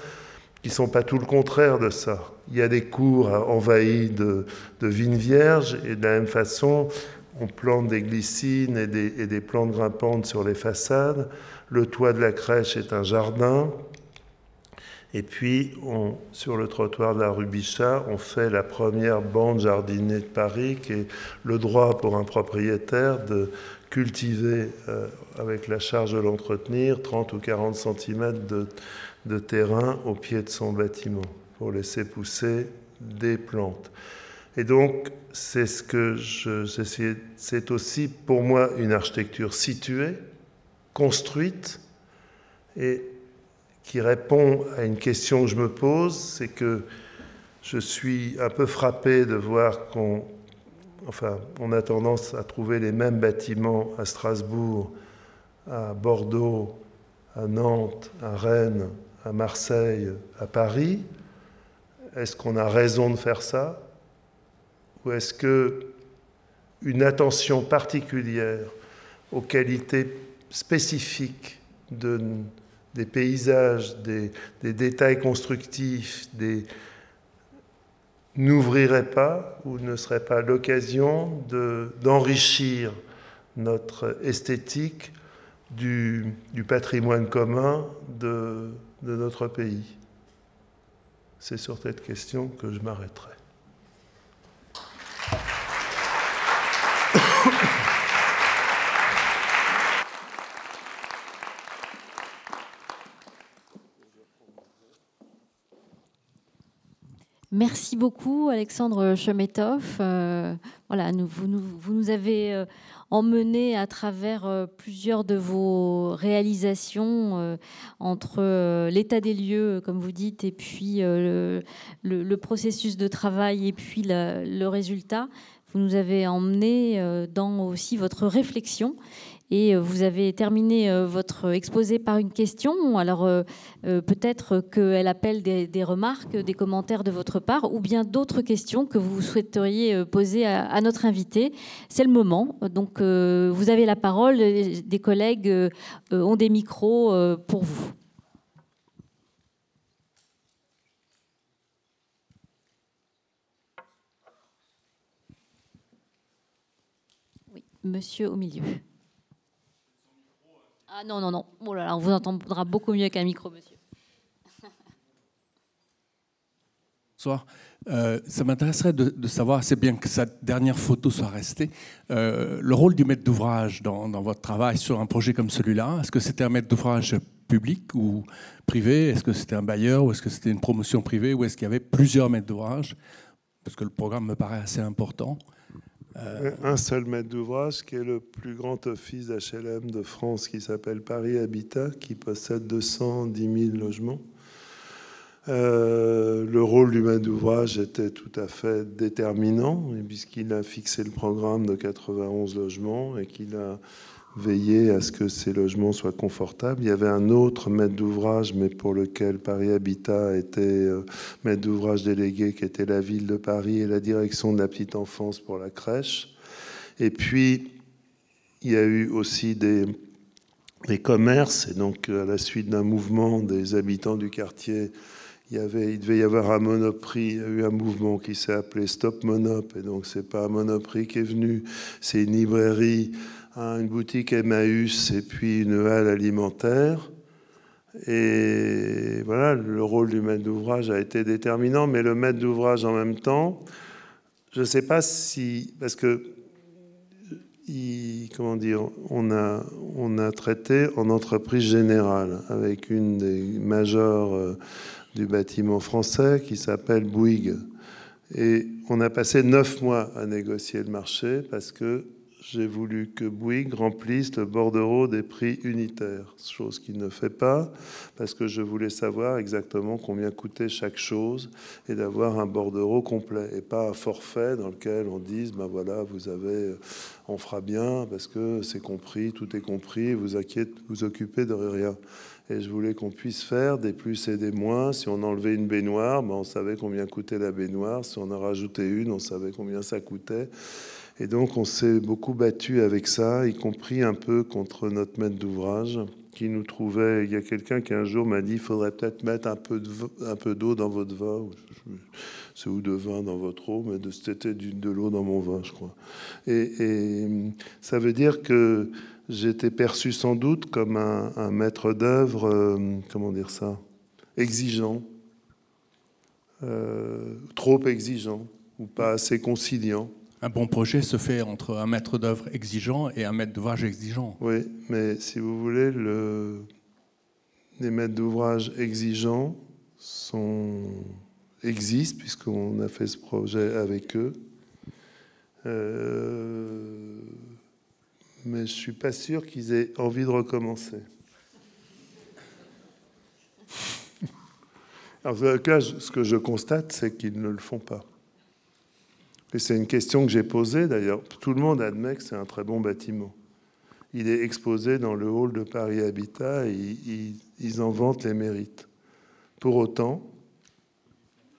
qui sont pas tout le contraire de ça. Il y a des cours envahis de, de vignes vierges, et de la même façon, on plante des glycines et des, et des plantes grimpantes sur les façades. Le toit de la crèche est un jardin. Et puis, sur le trottoir de la rue Bichat, on fait la première bande jardinée de Paris, qui est le droit pour un propriétaire de cultiver, euh, avec la charge de l'entretenir, 30 ou 40 cm de, de terrain au pied de son bâtiment, pour laisser pousser des plantes. Et donc, c'est ce que je, c'est aussi pour moi une architecture située, construite, et qui répond à une question que je me pose, c'est que je suis un peu frappé de voir qu'on enfin, on a tendance à trouver les mêmes bâtiments à Strasbourg, à Bordeaux, à Nantes, à Rennes, à Marseille, à Paris. Est-ce qu'on a raison de faire ça? Ou est-ce que une attention particulière aux qualités spécifiques de des paysages, des, détails constructifs, des, n'ouvrirait pas ou ne serait pas l'occasion d'enrichir notre esthétique du, patrimoine commun de, de notre pays C'est sur cette question que je m'arrêterai. Merci beaucoup, Alexandre Chemetov. Euh, voilà, vous, nous, avez euh, emmené à travers euh, plusieurs de vos réalisations entre l'état des lieux, comme vous dites, et puis le, processus de travail et puis le résultat. Vous nous avez emmené dans aussi votre réflexion et euh, vous avez terminé euh, votre exposé par une question. Alors euh, peut-être qu'elle appelle des, remarques, des commentaires de votre part, ou bien d'autres questions que vous souhaiteriez poser à, notre invité. C'est le moment. Donc vous avez la parole. Des collègues ont des micros pour vous. Monsieur au milieu. Non, non, non. Oh on vous entendra beaucoup mieux qu'un micro, monsieur. Bonsoir. Euh, ça m'intéresserait de, savoir, c'est bien que cette dernière photo soit restée, euh, le rôle du maître d'ouvrage dans, votre travail sur un projet comme celui-là. Est-ce que c'était un maître d'ouvrage public ou privé? Est-ce que c'était un bailleur ou est-ce que c'était une promotion privée ou est-ce qu'il y avait plusieurs maîtres d'ouvrage? Parce que le programme me paraît assez important. Euh, un seul maître d'ouvrage qui est le plus grand office d'HLM de France qui s'appelle Paris Habitat, qui possède 210 000 logements. Euh, le rôle du maître d'ouvrage était tout à fait déterminant, puisqu'il a fixé le programme de 91 logements et qu'il a veiller à ce que ces logements soient confortables. Il y avait un autre maître d'ouvrage, mais pour lequel Paris Habitat était euh, maître d'ouvrage délégué, qui était la ville de Paris et la direction de la petite enfance pour la crèche. Et puis, il y a eu aussi des, commerces, et donc à la suite d'un mouvement des habitants du quartier, il devait y avoir un monoprix. Il y a eu un mouvement qui s'est appelé Stop Monop. Et donc, c'est pas un monoprix qui est venu, c'est une librairie une boutique Emmaüs et puis une halle alimentaire. Et voilà, le rôle du maître d'ouvrage a été déterminant, mais le maître d'ouvrage en même temps, je ne sais pas si. Parce que. comment dire on a, on a traité en entreprise générale avec une des majors euh, du bâtiment français qui s'appelle Bouygues. Et on a passé neuf mois à négocier le marché parce que j'ai voulu que Bouygues remplisse le bordereau des prix unitaires, chose qu'il ne fait pas, parce que je voulais savoir exactement combien coûtait chaque chose et d'avoir un bordereau complet et pas un forfait dans lequel on dise ben voilà, vous avez, on fera bien parce que c'est compris, tout est compris, vous inquiétez, vous occupez de rien. Et je voulais qu'on puisse faire des plus et des moins. Si on enlevait une baignoire, ben on savait combien coûtait la baignoire. Si on en rajoutait une, on savait combien ça coûtait. Et donc on s'est beaucoup battu avec ça, y compris un peu contre notre maître d'ouvrage qui nous trouvait. Il y a quelqu'un qui un jour m'a dit il faudrait peut-être mettre un peu, de, d'eau dans votre vin. C'est ou de vin dans votre eau, mais c'était de l'eau dans mon vin, je crois. Et, ça veut dire que j'étais perçu sans doute comme un, un maître d'œuvre, euh, comment dire ça, exigeant, euh, trop exigeant ou pas assez conciliant un bon projet se fait entre un maître d'œuvre exigeant et un maître d'ouvrage exigeant. Oui, mais si vous voulez, le... les maîtres d'ouvrage exigeants sont... existent, puisqu'on a fait ce projet avec eux. Euh... Mais je ne suis pas sûr qu'ils aient envie de recommencer. [laughs] En tout cas, ce que je constate, c'est qu'ils ne le font pas. Et c'est une question que j'ai posée d'ailleurs. Tout le monde admet que c'est un très bon bâtiment. Il est exposé dans le hall de Paris Habitat et ils, en vantent les mérites. Pour autant,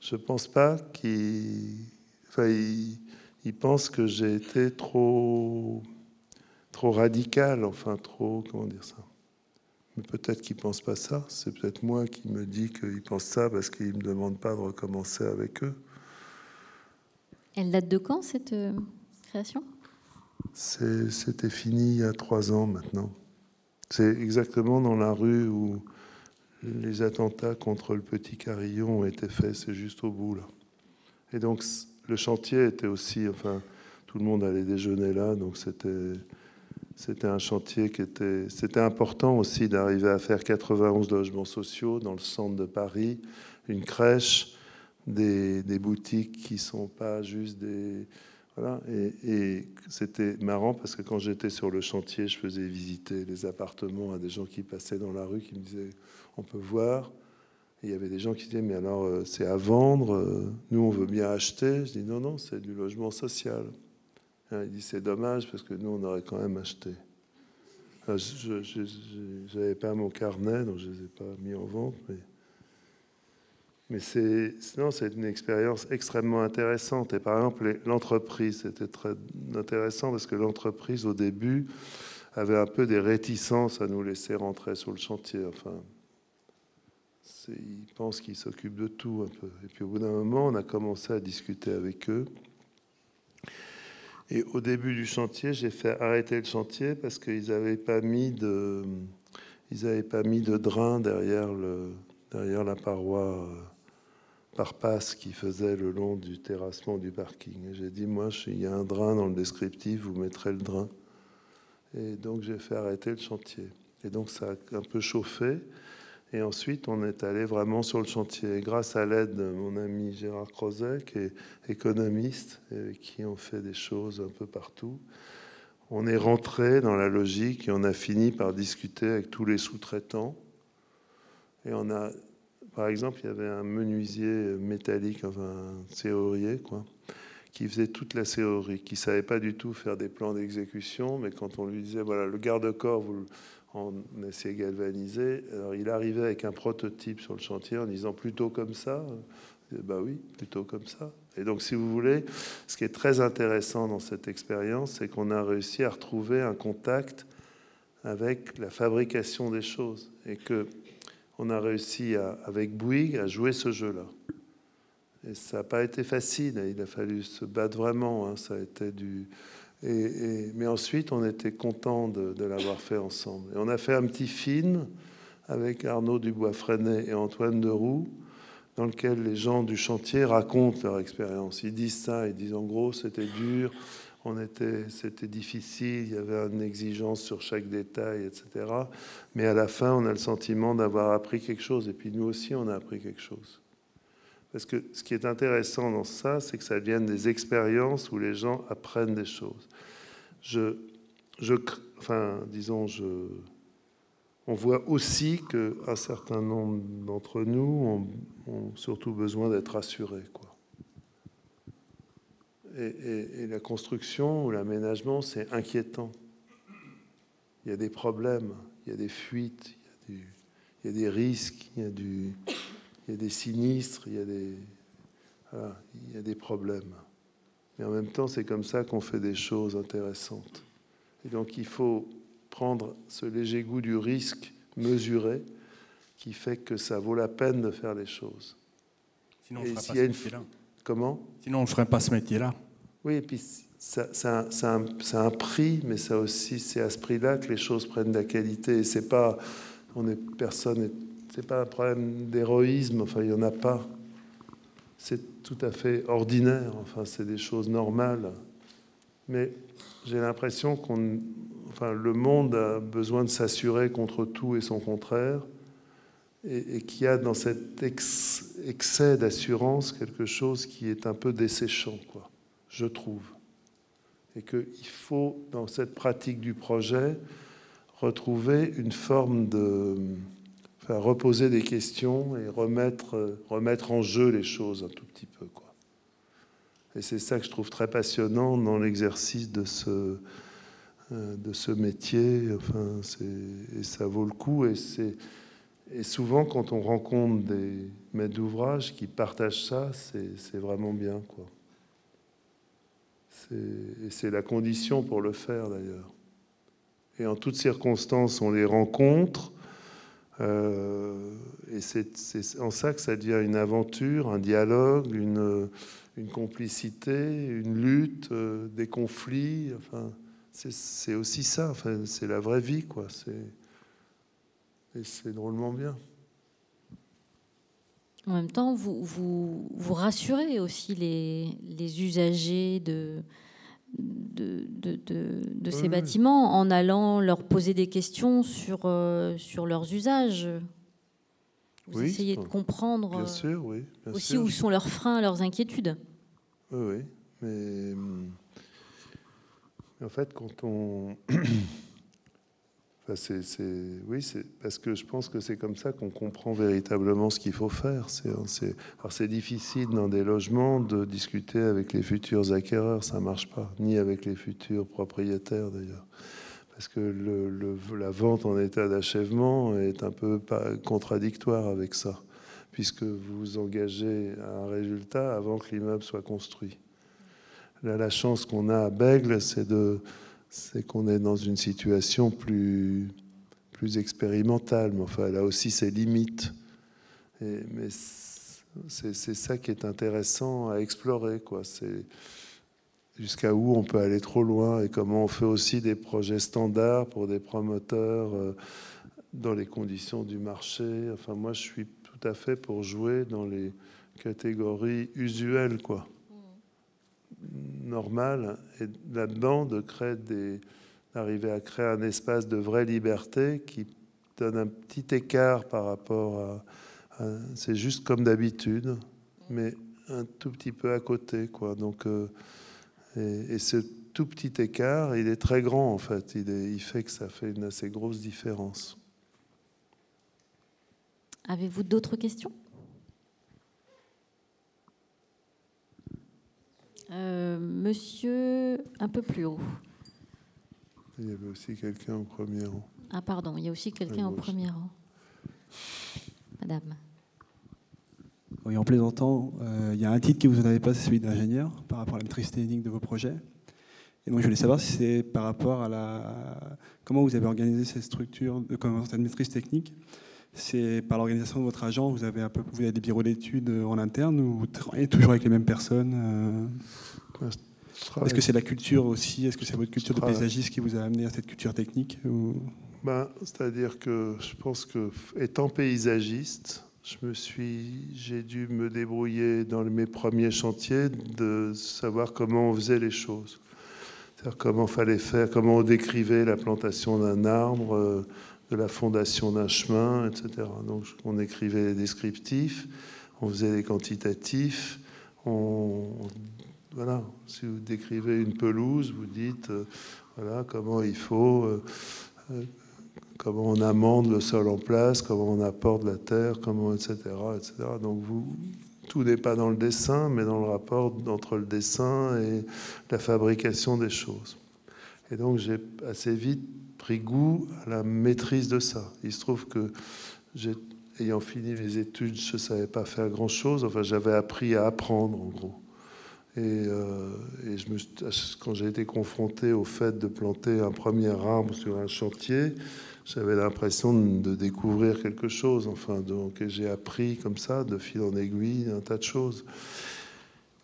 je ne pense pas qu'ils pensent que j'ai été trop, trop radical, enfin trop, comment dire ça? Mais peut-être qu'ils ne pensent pas ça. C'est peut-être moi qui me dis qu'ils pensent ça parce qu'ils ne me demandent pas de recommencer avec eux. Elle date de quand cette euh, création? C'était fini il y a trois ans maintenant. C'est exactement dans la rue où les attentats contre le petit carillon ont été faits, c'est juste au bout là. Et donc le chantier était aussi, enfin tout le monde allait déjeuner là, donc c'était c'était un chantier qui était, c'était important aussi d'arriver à faire 91 logements sociaux dans le centre de Paris, une crèche, des, boutiques qui sont pas juste des voilà. Et, c'était marrant parce que quand j'étais sur le chantier je faisais visiter les appartements à des gens qui passaient dans la rue qui me disaient on peut voir. Il y avait des gens qui disaient mais alors euh, c'est à vendre euh, nous on veut bien acheter. Je dis non non c'est du logement social. Il dit c'est dommage parce que nous on aurait quand même acheté. Je n'avais pas mon carnet donc je les ai pas mis en vente mais sinon, c'est une expérience extrêmement intéressante. Et par exemple, l'entreprise, c'était très intéressant parce que l'entreprise, au début, avait un peu des réticences à nous laisser rentrer sur le chantier. Enfin, ils pensent qu'ils s'occupent de tout un peu. Et puis au bout d'un moment, on a commencé à discuter avec eux. Et au début du chantier, j'ai fait arrêter le chantier parce qu'ils n'avaient pas mis de, ils avaient pas mis de drain derrière le, derrière la paroi par passe qui faisait le long du terrassement du parking. j'ai dit, moi, il y a un drain dans le descriptif, vous mettrez le drain. Et donc j'ai fait arrêter le chantier. Et donc ça a un peu chauffé. Et ensuite, on est allé vraiment sur le chantier. Grâce à l'aide de mon ami Gérard Crozet, qui est économiste, et qui ont fait des choses un peu partout, on est rentré dans la logique et on a fini par discuter avec tous les sous-traitants. Et on a par exemple, il y avait un menuisier métallique, enfin un serrurier, quoi, qui faisait toute la serrurerie, qui savait pas du tout faire des plans d'exécution, mais quand on lui disait, voilà, le garde-corps, vous en galvaniser, alors il arrivait avec un prototype sur le chantier en disant plutôt comme ça. Bah oui, plutôt comme ça. Et donc, si vous voulez, ce qui est très intéressant dans cette expérience, c'est qu'on a réussi à retrouver un contact avec la fabrication des choses et que on a réussi avec Bouygues à jouer ce jeu-là. Et ça n'a pas été facile, il a fallu se battre vraiment. Hein. ça a été du... Et, mais ensuite, on était content de, l'avoir fait ensemble. Et on a fait un petit film avec Arnaud Dubois-Freinet et Antoine Deroux, dans lequel les gens du chantier racontent leur expérience. Ils disent ça, ils disent en gros, c'était dur, on était, c'était difficile, il y avait une exigence sur chaque détail, etc. Mais à la fin, on a le sentiment d'avoir appris quelque chose. Et puis nous aussi, on a appris quelque chose. Parce que ce qui est intéressant dans ça, c'est que ça vient des expériences où les gens apprennent des choses. je, je, enfin, disons, on voit aussi qu'un certain nombre d'entre nous ont, surtout besoin d'être rassurés. Quoi. Et, la construction ou l'aménagement, c'est inquiétant. Il y a des problèmes, il y a des fuites, il y a, des risques, il y a, du, il y a des sinistres, il y a des, il y a des problèmes. Mais en même temps, c'est comme ça qu'on fait des choses intéressantes. Et donc, il faut prendre ce léger goût du risque mesuré qui fait que ça vaut la peine de faire les choses. Sinon, on ne ferait pas ce métier-là. Comment? Sinon, on ne ferait pas ce métier-là. Oui, et puis a un prix, mais ça aussi, c'est à ce prix-là que les choses prennent de la qualité. C'est pas, on est personne, c'est pas un problème d'héroïsme. Enfin, il y en a pas. C'est tout à fait ordinaire. Enfin, c'est des choses normales. Mais j'ai l'impression qu'on enfin, le monde a besoin de s'assurer contre tout et son contraire, et, qu'il y a dans cet excès d'assurance quelque chose qui est un peu desséchant, quoi, je trouve. Et qu'il faut, dans cette pratique du projet, retrouver une forme de... Enfin, reposer des questions et remettre, remettre en jeu les choses un tout petit peu. Quoi. Et c'est ça que je trouve très passionnant dans l'exercice de ce, euh, de ce métier. Enfin, et ça vaut le coup. Et, et souvent, quand on rencontre des maîtres d'ouvrage qui partagent ça, c'est vraiment bien. Quoi. C'est la condition pour le faire, d'ailleurs. Et en toutes circonstances, on les rencontre. Euh, et c'est en ça que ça devient une aventure, un dialogue, une, une complicité, une lutte, euh, des conflits. Enfin, c'est aussi ça, enfin, c'est la vraie vie, quoi. Et c'est drôlement bien. En même temps, vous, vous, vous rassurez aussi les, les usagers de, de, de, de, ces bâtiments en allant leur poser des questions sur, euh, sur leurs usages. Vous essayez de comprendre bien sûr, oui, aussi où sont leurs freins, leurs inquiétudes. Oui, oui. Mais hum, en fait, quand on. [clears throat] enfin, oui, parce que je pense que c'est comme ça qu'on comprend véritablement ce qu'il faut faire. C'est, difficile dans des logements de discuter avec les futurs acquéreurs, ça marche pas, ni avec les futurs propriétaires d'ailleurs. Parce que la vente en état d'achèvement est un peu contradictoire avec ça, puisque vous engagez un résultat avant que l'immeuble soit construit la chance qu'on a à Bègle, c'est de, c'est qu'on est dans une situation plus, plus expérimentale, mais enfin, elle a aussi ses limites. mais c'est, ça qui est intéressant à explorer, quoi. C'est jusqu'à où on peut aller trop loin et comment on fait aussi des projets standards pour des promoteurs euh, dans les conditions du marché. Enfin, moi, je suis tout à fait pour jouer dans les catégories usuelles, quoi normal et là-dedans de créer des d'arriver à créer un espace de vraie liberté qui donne un petit écart par rapport à, c'est juste comme d'habitude mais un tout petit peu à côté quoi. Donc euh, et, ce tout petit écart il est très grand en fait. Il, fait que ça fait une assez grosse différence. Avez-vous d'autres questions? Euh, monsieur, un peu plus haut. Il y avait aussi quelqu'un au premier rang. Ah pardon, il y a aussi quelqu'un au premier rang. Madame. Oui, en plaisantant, euh, il y a un titre que vous n'avez pas, c'est celui d'ingénieur, par rapport à la maîtrise technique de vos projets. Et donc je voulais savoir si c'est par rapport à la... Comment vous avez organisé cette structure, de, cette maîtrise technique c'est par l'organisation de votre agent, vous avez un peu, vous avez des bureaux d'études en interne ou vous travaillez toujours avec les mêmes personnes euh Est-ce que c'est la culture aussi Est-ce que c'est votre culture de paysagiste qui vous a amené à cette culture technique ben, C'est-à-dire que je pense que étant paysagiste, je me suis, j'ai dû me débrouiller dans mes premiers chantiers de savoir comment on faisait les choses, c'est-à-dire comment fallait faire, comment on décrivait la plantation d'un arbre euh, de la fondation d'un chemin, etc. Donc on écrivait des descriptifs, on faisait des quantitatifs, on, voilà, si vous décrivez une pelouse, vous dites euh, Voilà, comment il faut, comment on amende le sol en place, comment on apporte la terre, comment, etc., etc. Donc tout n'est pas dans le dessin, mais dans le rapport entre le dessin et la fabrication des choses. Et donc j'ai assez vite pris goût à la maîtrise de ça. Il se trouve que ayant fini mes études, je savais pas faire grand-chose. Enfin, j'avais appris à apprendre, en gros. Et, euh, quand j'ai été confronté au fait de planter un premier arbre sur un chantier, j'avais l'impression de découvrir quelque chose. Enfin, donc j'ai appris comme ça, de fil en aiguille, un tas de choses.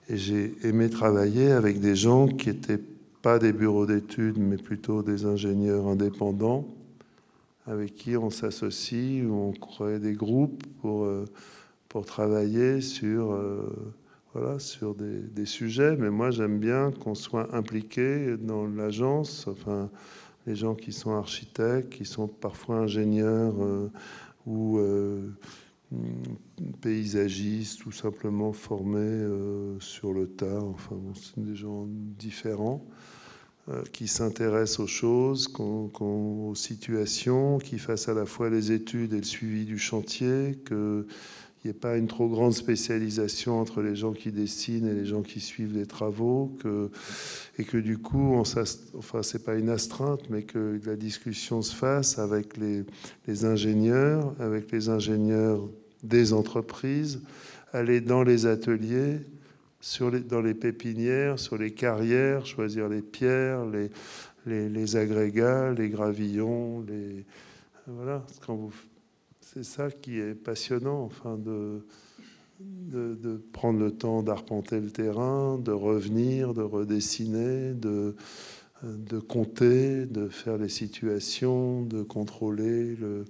Et j'ai aimé travailler avec des gens qui n'étaient pas des bureaux d'études, mais plutôt des ingénieurs indépendants, avec qui on s'associe, ou on crée des groupes pour, euh, pour travailler sur, euh, voilà, sur des, des, sujets. Mais moi, j'aime bien qu'on soit impliqué dans l'agence. Enfin, les gens qui sont architectes, qui sont parfois ingénieurs euh, ou euh, paysagistes, tout simplement formés sur le tas. Enfin, c'est des gens différents qui s'intéressent aux choses, aux situations, qui fassent à la fois les études et le suivi du chantier, que il n'y ait pas une trop grande spécialisation entre les gens qui dessinent et les gens qui suivent les travaux, que, et que du coup, on enfin, pas une astreinte, mais que la discussion se fasse avec les, les ingénieurs, avec les ingénieurs des entreprises, aller dans les ateliers, sur les, dans les pépinières, sur les carrières, choisir les pierres, les, les, agrégats, les gravillons, les voilà. Quand vous c'est ça qui est passionnant, enfin, de, de, prendre le temps d'arpenter le terrain, de revenir, de redessiner, de, de compter, de faire les situations, de contrôler le,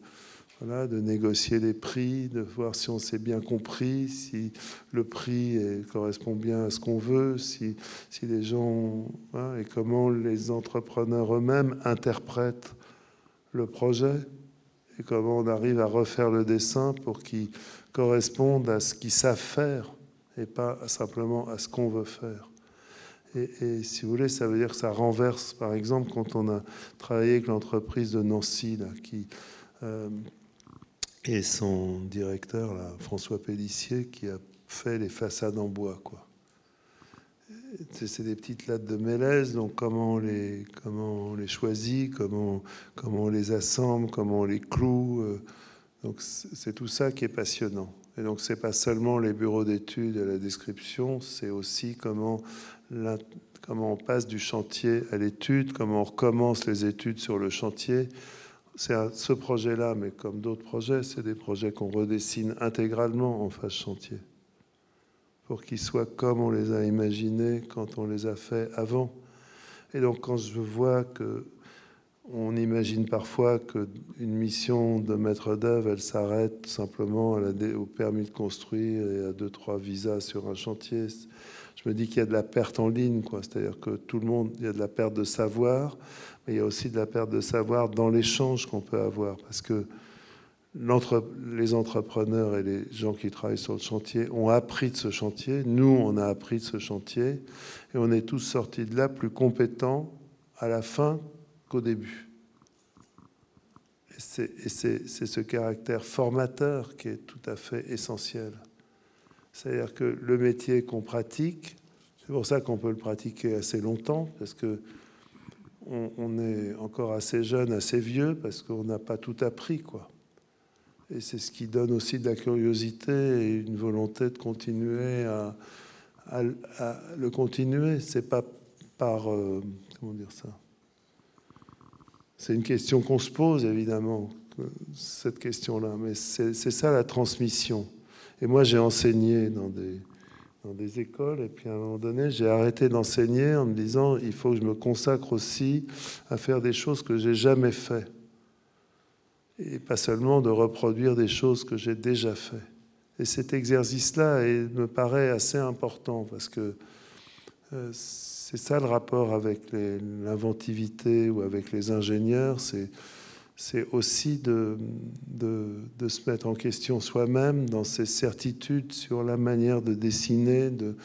de négocier les prix, de voir si on s'est bien compris, si le prix correspond bien à ce qu'on veut, si, si les gens et comment les entrepreneurs eux-mêmes interprètent le projet et comment on arrive à refaire le dessin pour qu'il corresponde à ce qu'ils savent faire et pas simplement à ce qu'on veut faire. Et, si vous voulez, ça veut dire que ça renverse, par exemple, quand on a travaillé avec l'entreprise de Nancy, qui euh, et son directeur, François Pellissier, qui a fait les façades en bois, c'est des petites lattes de mélèze, donc comment on les, comment on les choisit, comment, comment on les assemble, comment on les cloue. Euh, donc c'est tout ça qui est passionnant. Et donc c'est pas seulement les bureaux d'études et la description, c'est aussi comment, comment on passe du chantier à l'étude, comment on recommence les études sur le chantier. C'est ce projet-là, mais comme d'autres projets, c'est des projets qu'on redessine intégralement en phase chantier pour qu'ils soient comme on les a imaginés quand on les a faits avant. Et donc quand je vois que on imagine parfois qu'une mission de maître d'œuvre, elle s'arrête simplement au permis de construire et à deux, trois visas sur un chantier. Je me dis qu'il y a de la perte en ligne, quoi. C'est-à-dire que tout le monde, il y a de la perte de savoir, mais il y a aussi de la perte de savoir dans l'échange qu'on peut avoir. Parce que les entrepreneurs et les gens qui travaillent sur le chantier ont appris de ce chantier. Nous, on a appris de ce chantier. Et on est tous sortis de là plus compétents à la fin qu'au début. Et c'est ce caractère formateur qui est tout à fait essentiel. C'est-à-dire que le métier qu'on pratique, c'est pour ça qu'on peut le pratiquer assez longtemps, parce que on, est encore assez jeune, assez vieux, parce qu'on n'a pas tout appris, quoi. Et c'est ce qui donne aussi de la curiosité et une volonté de continuer à, le continuer. C'est pas par euh, comment dire ça? C'est une question qu'on se pose évidemment cette question-là, mais c'est ça la transmission. Et moi, j'ai enseigné dans des dans des écoles, et puis à un moment donné, j'ai arrêté d'enseigner en me disant il faut que je me consacre aussi à faire des choses que j'ai jamais fait et pas seulement de reproduire des choses que j'ai déjà fait. Et cet exercice-là me paraît assez important parce que euh, c'est ça le rapport avec l'inventivité ou avec les ingénieurs, c'est aussi de, se mettre en question soi-même dans ses certitudes sur la manière de dessiner, de,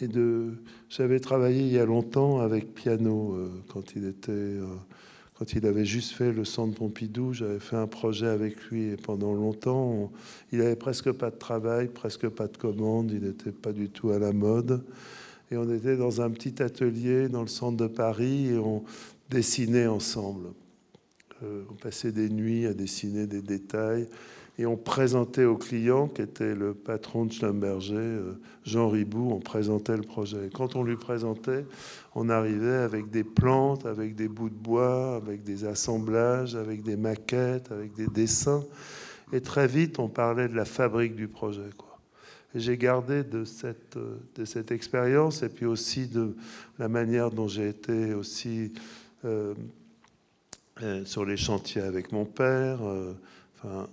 et de. J'avais travaillé il y a longtemps avec Piano euh, quand il était, euh, quand il avait juste fait le centre Pompidou. J'avais fait un projet avec lui et pendant longtemps, il avait presque pas de travail, presque pas de commandes. Il n'était pas du tout à la mode. Et on était dans un petit atelier dans le centre de Paris et on dessinait ensemble. Euh, on passait des nuits à dessiner des détails et on présentait au client, qui était le patron de Schlumberger, euh, Jean Ribou, on présentait le projet. quand on lui présentait, on arrivait avec des plantes, avec des bouts de bois, avec des assemblages, avec des maquettes, avec des dessins. Et très vite, on parlait de la fabrique du projet. J'ai gardé de cette, de cette expérience et puis aussi de la manière dont j'ai été aussi euh, euh, sur les chantiers avec mon père. enfin,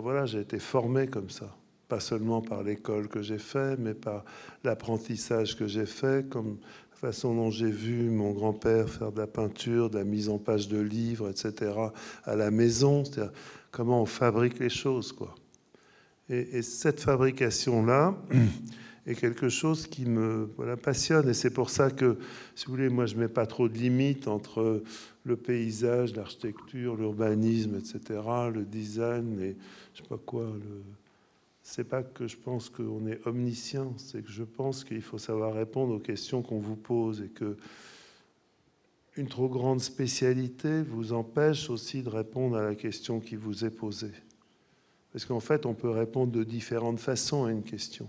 voilà, j'ai été formé comme ça, pas seulement par l'école que j'ai fait, mais par l'apprentissage que j'ai fait, comme la façon dont j'ai vu mon grand-père faire de la peinture, de la mise en page de livres, etc., à la maison, c'est-à-dire comment on fabrique les choses, quoi. Et, cette fabrication-là [clears throat] est quelque chose qui me passionne, et c'est pour ça que, si vous voulez, moi je mets pas trop de limites entre le paysage, l'architecture, l'urbanisme, etc., le design, et je sais pas quoi. Le... C'est pas que je pense qu'on est omniscient, c'est que je pense qu'il faut savoir répondre aux questions qu'on vous pose et que une trop grande spécialité vous empêche aussi de répondre à la question qui vous est posée. Parce qu'en fait, on peut répondre de différentes façons à une question.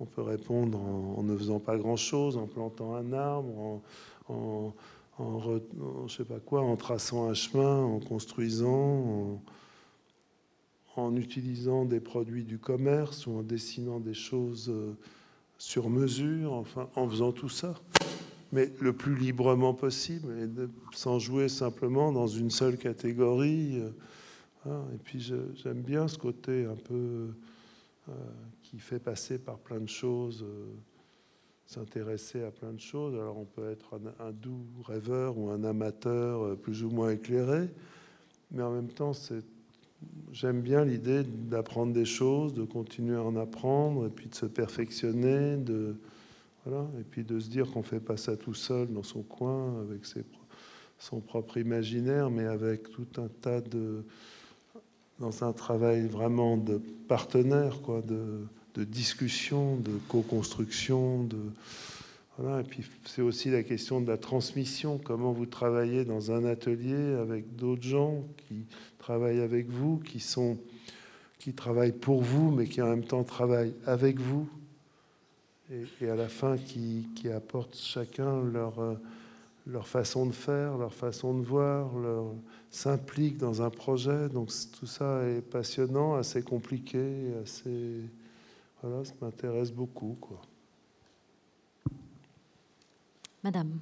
On peut répondre en, ne faisant pas grand-chose, en plantant un arbre, en pas quoi, en traçant un chemin, en construisant, en, utilisant des produits du commerce ou en dessinant des choses euh, sur mesure, enfin, en faisant tout ça, mais le plus librement possible et sans jouer simplement dans une seule catégorie. Euh, hein. Et puis j'aime bien ce côté un peu euh, qui fait passer par plein de choses s'intéresser à plein de choses. Alors on peut être un, doux rêveur ou un amateur euh, plus ou moins éclairé, mais en même temps, j'aime bien l'idée d'apprendre des choses, de continuer à en apprendre, et puis de se perfectionner, et puis de se dire qu'on fait pas ça tout seul dans son coin, avec son propre imaginaire, mais avec tout un tas de... dans un travail vraiment de partenaire, quoi, de discussion, de co-construction, de voilà. Et puis c'est aussi la question de la transmission. Comment vous travaillez dans un atelier avec d'autres gens qui travaillent avec vous, qui sont qui travaillent pour vous, mais qui en même temps travaillent avec vous, et, à la fin qui, qui, apportent chacun leur leur façon de faire, leur façon de voir, leur s'impliquent dans un projet. Donc tout ça est passionnant, assez compliqué, assez voilà, ça m'intéresse beaucoup. Quoi. Madame.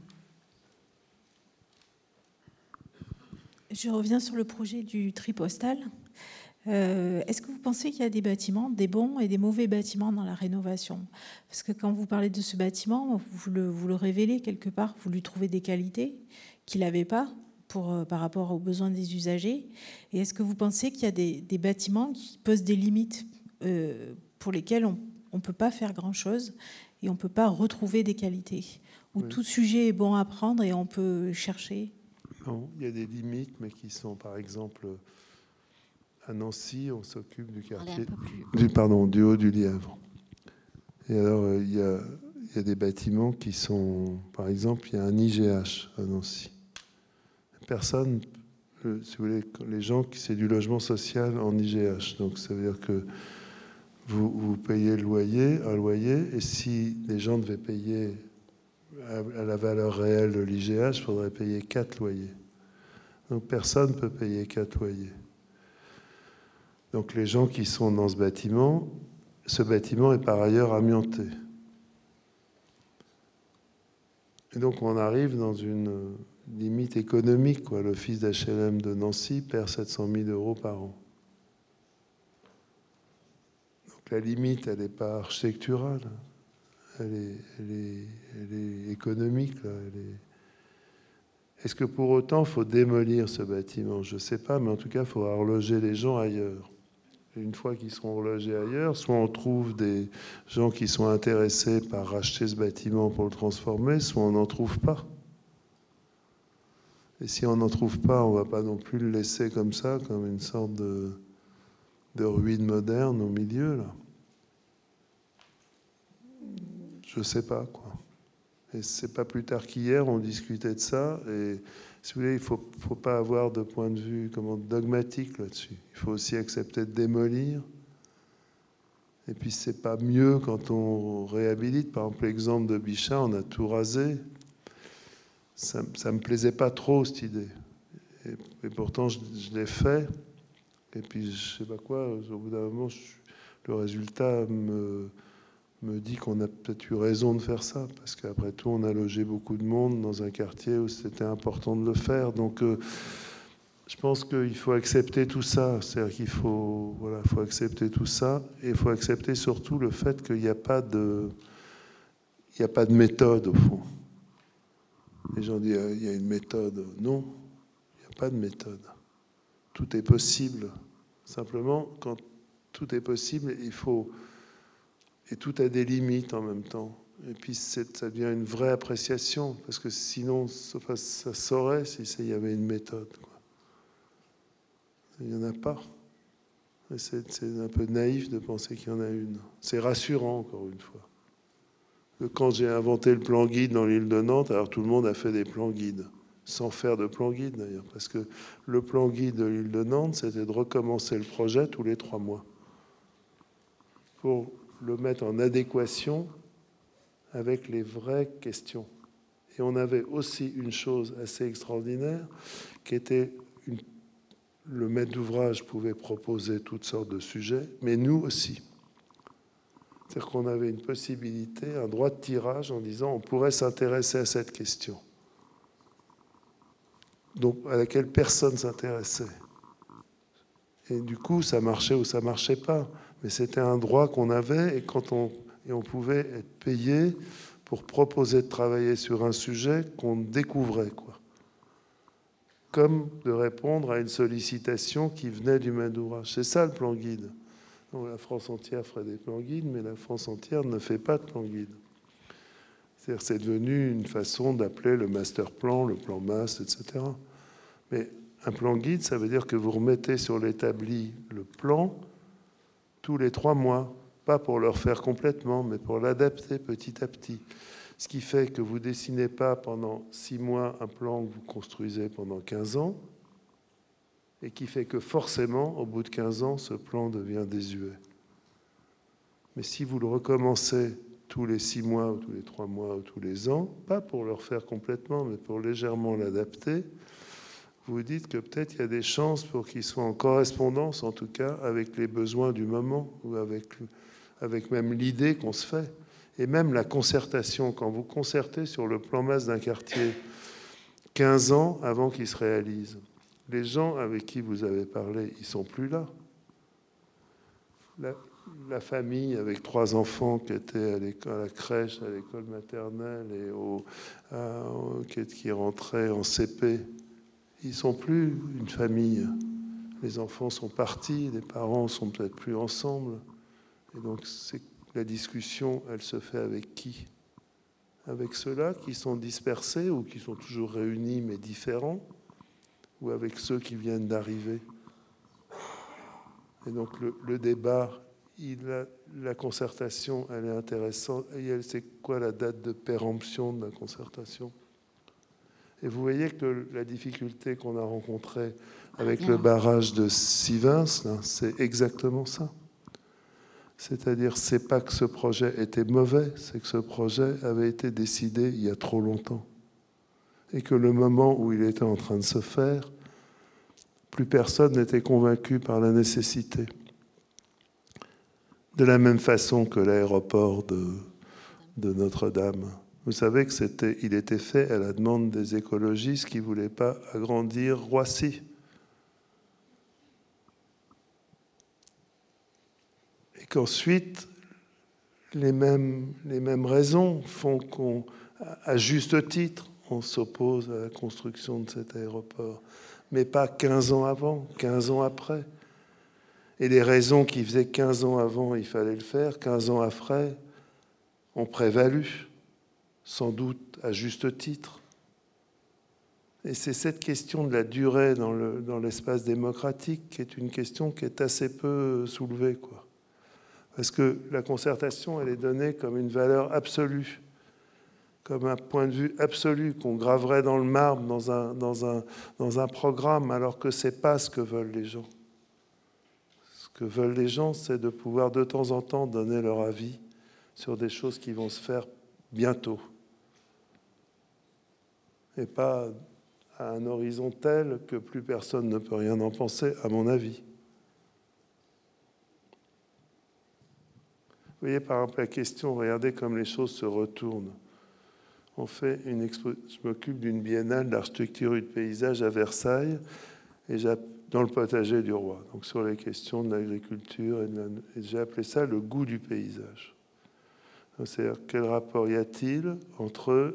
Je reviens sur le projet du tri postal. Euh, est-ce que vous pensez qu'il y a des bâtiments, des bons et des mauvais bâtiments dans la rénovation? Parce que quand vous parlez de ce bâtiment, vous le, vous le révélez quelque part, vous lui trouvez des qualités qu'il n'avait pas pour, euh, par rapport aux besoins des usagers. Et est-ce que vous pensez qu'il y a des, des, bâtiments qui posent des limites euh, pour lesquels on ne peut pas faire grand-chose et on ne peut pas retrouver des qualités. Où tout sujet est bon à prendre et on peut chercher. Non, il y a des limites, mais qui sont, par exemple, à Nancy, on s'occupe du quartier, du, pardon, du haut du Lièvre. Et alors, euh, il y, a, il y a des bâtiments qui sont, par exemple, il y a un IGH à Nancy. Personne, euh, si vous voulez, les gens, c'est du logement social en IGH. Donc, ça veut dire que vous, payez le loyer, un loyer, et si les gens devaient payer à, la valeur réelle de l'IGH, il faudrait payer quatre loyers. Donc personne ne peut payer quatre loyers. Donc les gens qui sont dans ce bâtiment, ce bâtiment est par ailleurs amianté. Et donc on arrive dans une limite économique. L'office d'HLM de Nancy perd 700 000 euros par an la limite, elle n'est pas architecturale, elle est, économique. Est-ce que pour autant, il faut démolir ce bâtiment? Je ne sais pas, mais en tout cas, il faut loger les gens ailleurs. une fois qu'ils seront logés ailleurs, soit on trouve des gens qui sont intéressés par racheter ce bâtiment pour le transformer, soit on n'en trouve pas. Et si on n'en trouve pas, on ne va pas non plus le laisser comme ça, comme une sorte de, de ruine moderne au milieu. Là. Je sais pas quoi. Et c'est pas plus tard qu'hier, on discutait de ça. Et si vous voulez, il ne faut, faut, pas avoir de point de vue comment, dogmatique là-dessus. Il faut aussi accepter de démolir. Et puis, c'est pas mieux quand on réhabilite. Par exemple, l'exemple de Bichat, on a tout rasé ça ne me plaisait pas trop, cette idée. Et, pourtant, je, l'ai fait. Et puis, je sais pas quoi, au bout d'un moment, le résultat me, me dit qu'on a peut-être eu raison de faire ça, parce qu'après tout, on a logé beaucoup de monde dans un quartier où c'était important de le faire. Donc, euh, je pense qu'il faut accepter tout ça. C'est-à-dire qu'il faut, voilà, faut accepter tout ça, et il faut accepter surtout le fait qu'il n'y a pas de, n'y a pas de méthode au fond. Les gens disent il y a une méthode. Non, il n'y a pas de méthode. Tout est possible. Simplement, quand tout est possible, il faut. Et tout a des limites en même temps. Et puis ça devient une vraie appréciation, parce que sinon, ça saurait s'il y avait une méthode. Il n'y en a pas. C'est un peu naïf de penser qu'il y en a une. C'est rassurant, encore une fois quand j'ai inventé le plan guide dans l'île de Nantes, alors tout le monde a fait des plans guides, sans faire de plan guide d'ailleurs, parce que le plan guide de l'île de Nantes, c'était de recommencer le projet tous les trois mois pour le mettre en adéquation avec les vraies questions. Et on avait aussi une chose assez extraordinaire, qui était le maître d'ouvrage pouvait proposer toutes sortes de sujets, mais nous aussi. C'est-à-dire qu'on avait une possibilité, un droit de tirage en disant on pourrait s'intéresser à cette question, à laquelle personne s'intéressait. Et du coup, ça marchait ou ça marchait pas. Mais c'était un droit qu'on avait et quand on et on pouvait être payé pour proposer de travailler sur un sujet qu'on découvrait, quoi. Comme de répondre à une sollicitation qui venait du main d'ouvrage. C'est ça le plan guide la France entière ferait des plans guides, mais la France entière ne fait pas de plan guide. C'est devenu une façon d'appeler le master plan, le plan masse, etc. Mais un plan guide, ça veut dire que vous remettez sur l'établi le plan tous les trois mois, pas pour le refaire complètement, mais pour l'adapter petit à petit. Ce qui fait que vous dessinez pas pendant six mois un plan que vous construisez pendant 15 ans, et qui fait que forcément, au bout de 15 ans, ce plan devient désuet. Mais si vous le recommencez tous les 6 mois ou tous les 3 mois ou tous les ans, pas pour le refaire complètement, mais pour légèrement l'adapter, vous dites que peut-être il y a des chances pour qu'il soit en correspondance, en tout cas, avec les besoins du moment ou avec, avec même l'idée qu'on se fait. Et même la concertation, quand vous concertez sur le plan masse d'un quartier 15 ans avant qu'il se réalise, les gens avec qui vous avez parlé, ils sont plus là. La, famille avec trois enfants qui étaient à, la crèche, à l'école maternelle et qui, qui rentraient en CP, ils sont plus une famille. Les enfants sont partis, les parents sont peut-être plus ensemble. Et donc la discussion, elle se fait avec qui? Avec ceux-là qui sont dispersés ou qui sont toujours réunis mais différents? Ou avec ceux qui viennent d'arriver? Et donc le, débat, la concertation, elle est intéressante. Et c'est quoi la date de péremption de la concertation? Et vous voyez que la difficulté qu'on a rencontrée avec le barrage de Sivins, c'est exactement ça. C'est-à-dire, c'est pas que ce projet était mauvais, c'est que ce projet avait été décidé il y a trop longtemps et que le moment où il était en train de se faire, plus personne n'était convaincu par la nécessité. De la même façon que l'aéroport de, de Notre-Dame. Vous savez que c'était, il était fait à la demande des écologistes qui ne voulaient pas agrandir Roissy. Et qu'ensuite, les mêmes, les mêmes raisons font qu'on, à juste titre, on s'oppose à la construction de cet aéroport, mais pas 15 ans avant, 15 ans après. Et les raisons qui faisaient 15 ans avant, il fallait le faire, 15 ans après, ont prévalu, sans doute à juste titre. Et c'est cette question de la durée dans l'espace démocratique qui est une question qui est assez peu soulevée. Quoi. Parce que la concertation, elle est donnée comme une valeur absolue, comme un point de vue absolu qu'on graverait dans le marbre dans un, dans un, dans un programme, alors que ce n'est pas ce que veulent les gens. Ce que veulent les gens, c'est de pouvoir de temps en temps donner leur avis sur des choses qui vont se faire bientôt. Et pas à un horizon tel que plus personne ne peut rien en penser, à mon avis. Vous voyez par exemple la question, regardez comme les choses se retournent. On fait une Je m'occupe d'une biennale d'architecture et de paysage à Versailles, et dans le potager du roi, donc sur les questions de l'agriculture, et j'ai appelé ça le goût du paysage. C'est-à-dire quel rapport y a-t-il entre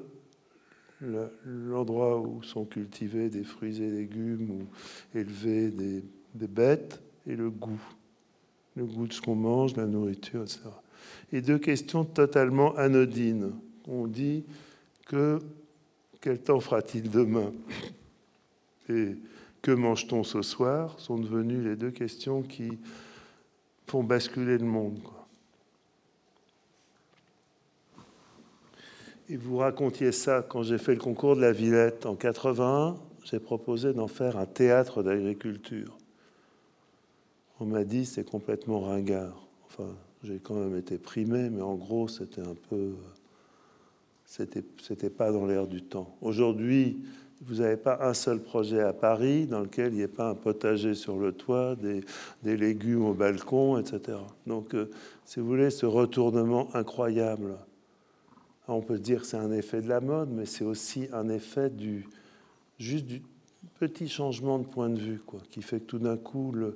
l'endroit où sont cultivés des fruits et légumes ou élevés des, bêtes et le goût. Le goût de ce qu'on mange, la nourriture, etc. Et deux questions totalement anodines. On dit que quel temps fera-t-il demain? Et que mange-t-on ce soir? Sont devenues les deux questions qui font basculer le monde. Et vous racontiez ça quand j'ai fait le concours de la Villette en 81. J'ai proposé d'en faire un théâtre d'agriculture. On m'a dit c'est complètement ringard. Enfin, j'ai quand même été primé, mais en gros c'était un peu, c'était pas dans l'air du temps. Aujourd'hui, vous n'avez pas un seul projet à Paris dans lequel il n'y ait pas un potager sur le toit, des, des légumes au balcon, etc. Donc, euh, si vous voulez, ce retournement incroyable on peut dire que c'est un effet de la mode, mais c'est aussi un effet du juste du petit changement de point de vue, qui fait que tout d'un coup le,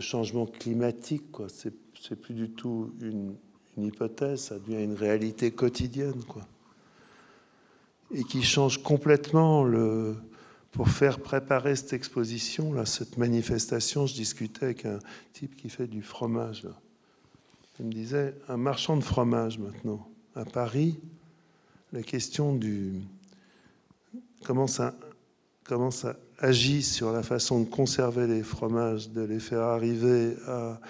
changement climatique, quoi, c'est, plus du tout une, hypothèse, ça devient une réalité quotidienne, et qui change complètement. Pour faire préparer cette exposition, cette manifestation, je discutais avec un type qui fait du fromage. Il me disait, un marchand de fromage maintenant, à Paris, la question du comment ça, comment ça agit sur la façon de conserver les fromages, de les faire arriver à,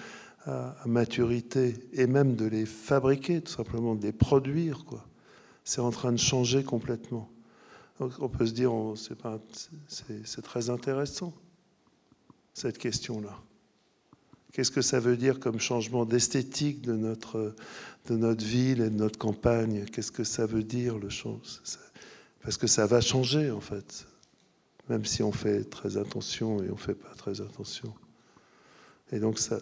maturité et même de les fabriquer, tout simplement, de les produire. Quoi. C'est en train de changer complètement. on peut se dire, c'est très intéressant, cette question-là. Qu'est-ce que ça veut dire comme changement d'esthétique de notre, de notre ville et de notre campagne? Qu'est-ce que ça veut dire le chose Parce que ça va changer en fait, même si on fait très attention et on ne fait pas très attention. Et donc ça,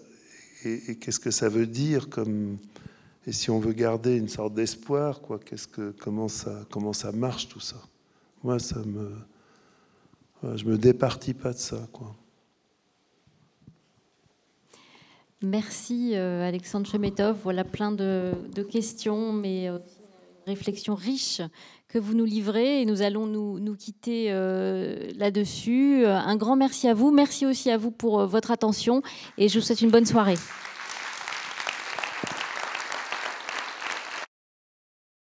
et, qu'est-ce que ça veut dire comme et si on veut garder une sorte d'espoir, quoi, que comment ça comment ça marche tout ça? Moi, ça me je me départis pas de ça, quoi. Merci euh, Alexandre Chemetov. Voilà plein de, questions, mais aussi une réflexion riche que vous nous livrez et nous allons nous, quitter euh, là-dessus. Un grand merci à vous. Merci aussi à vous pour euh, votre attention et je vous souhaite une bonne soirée.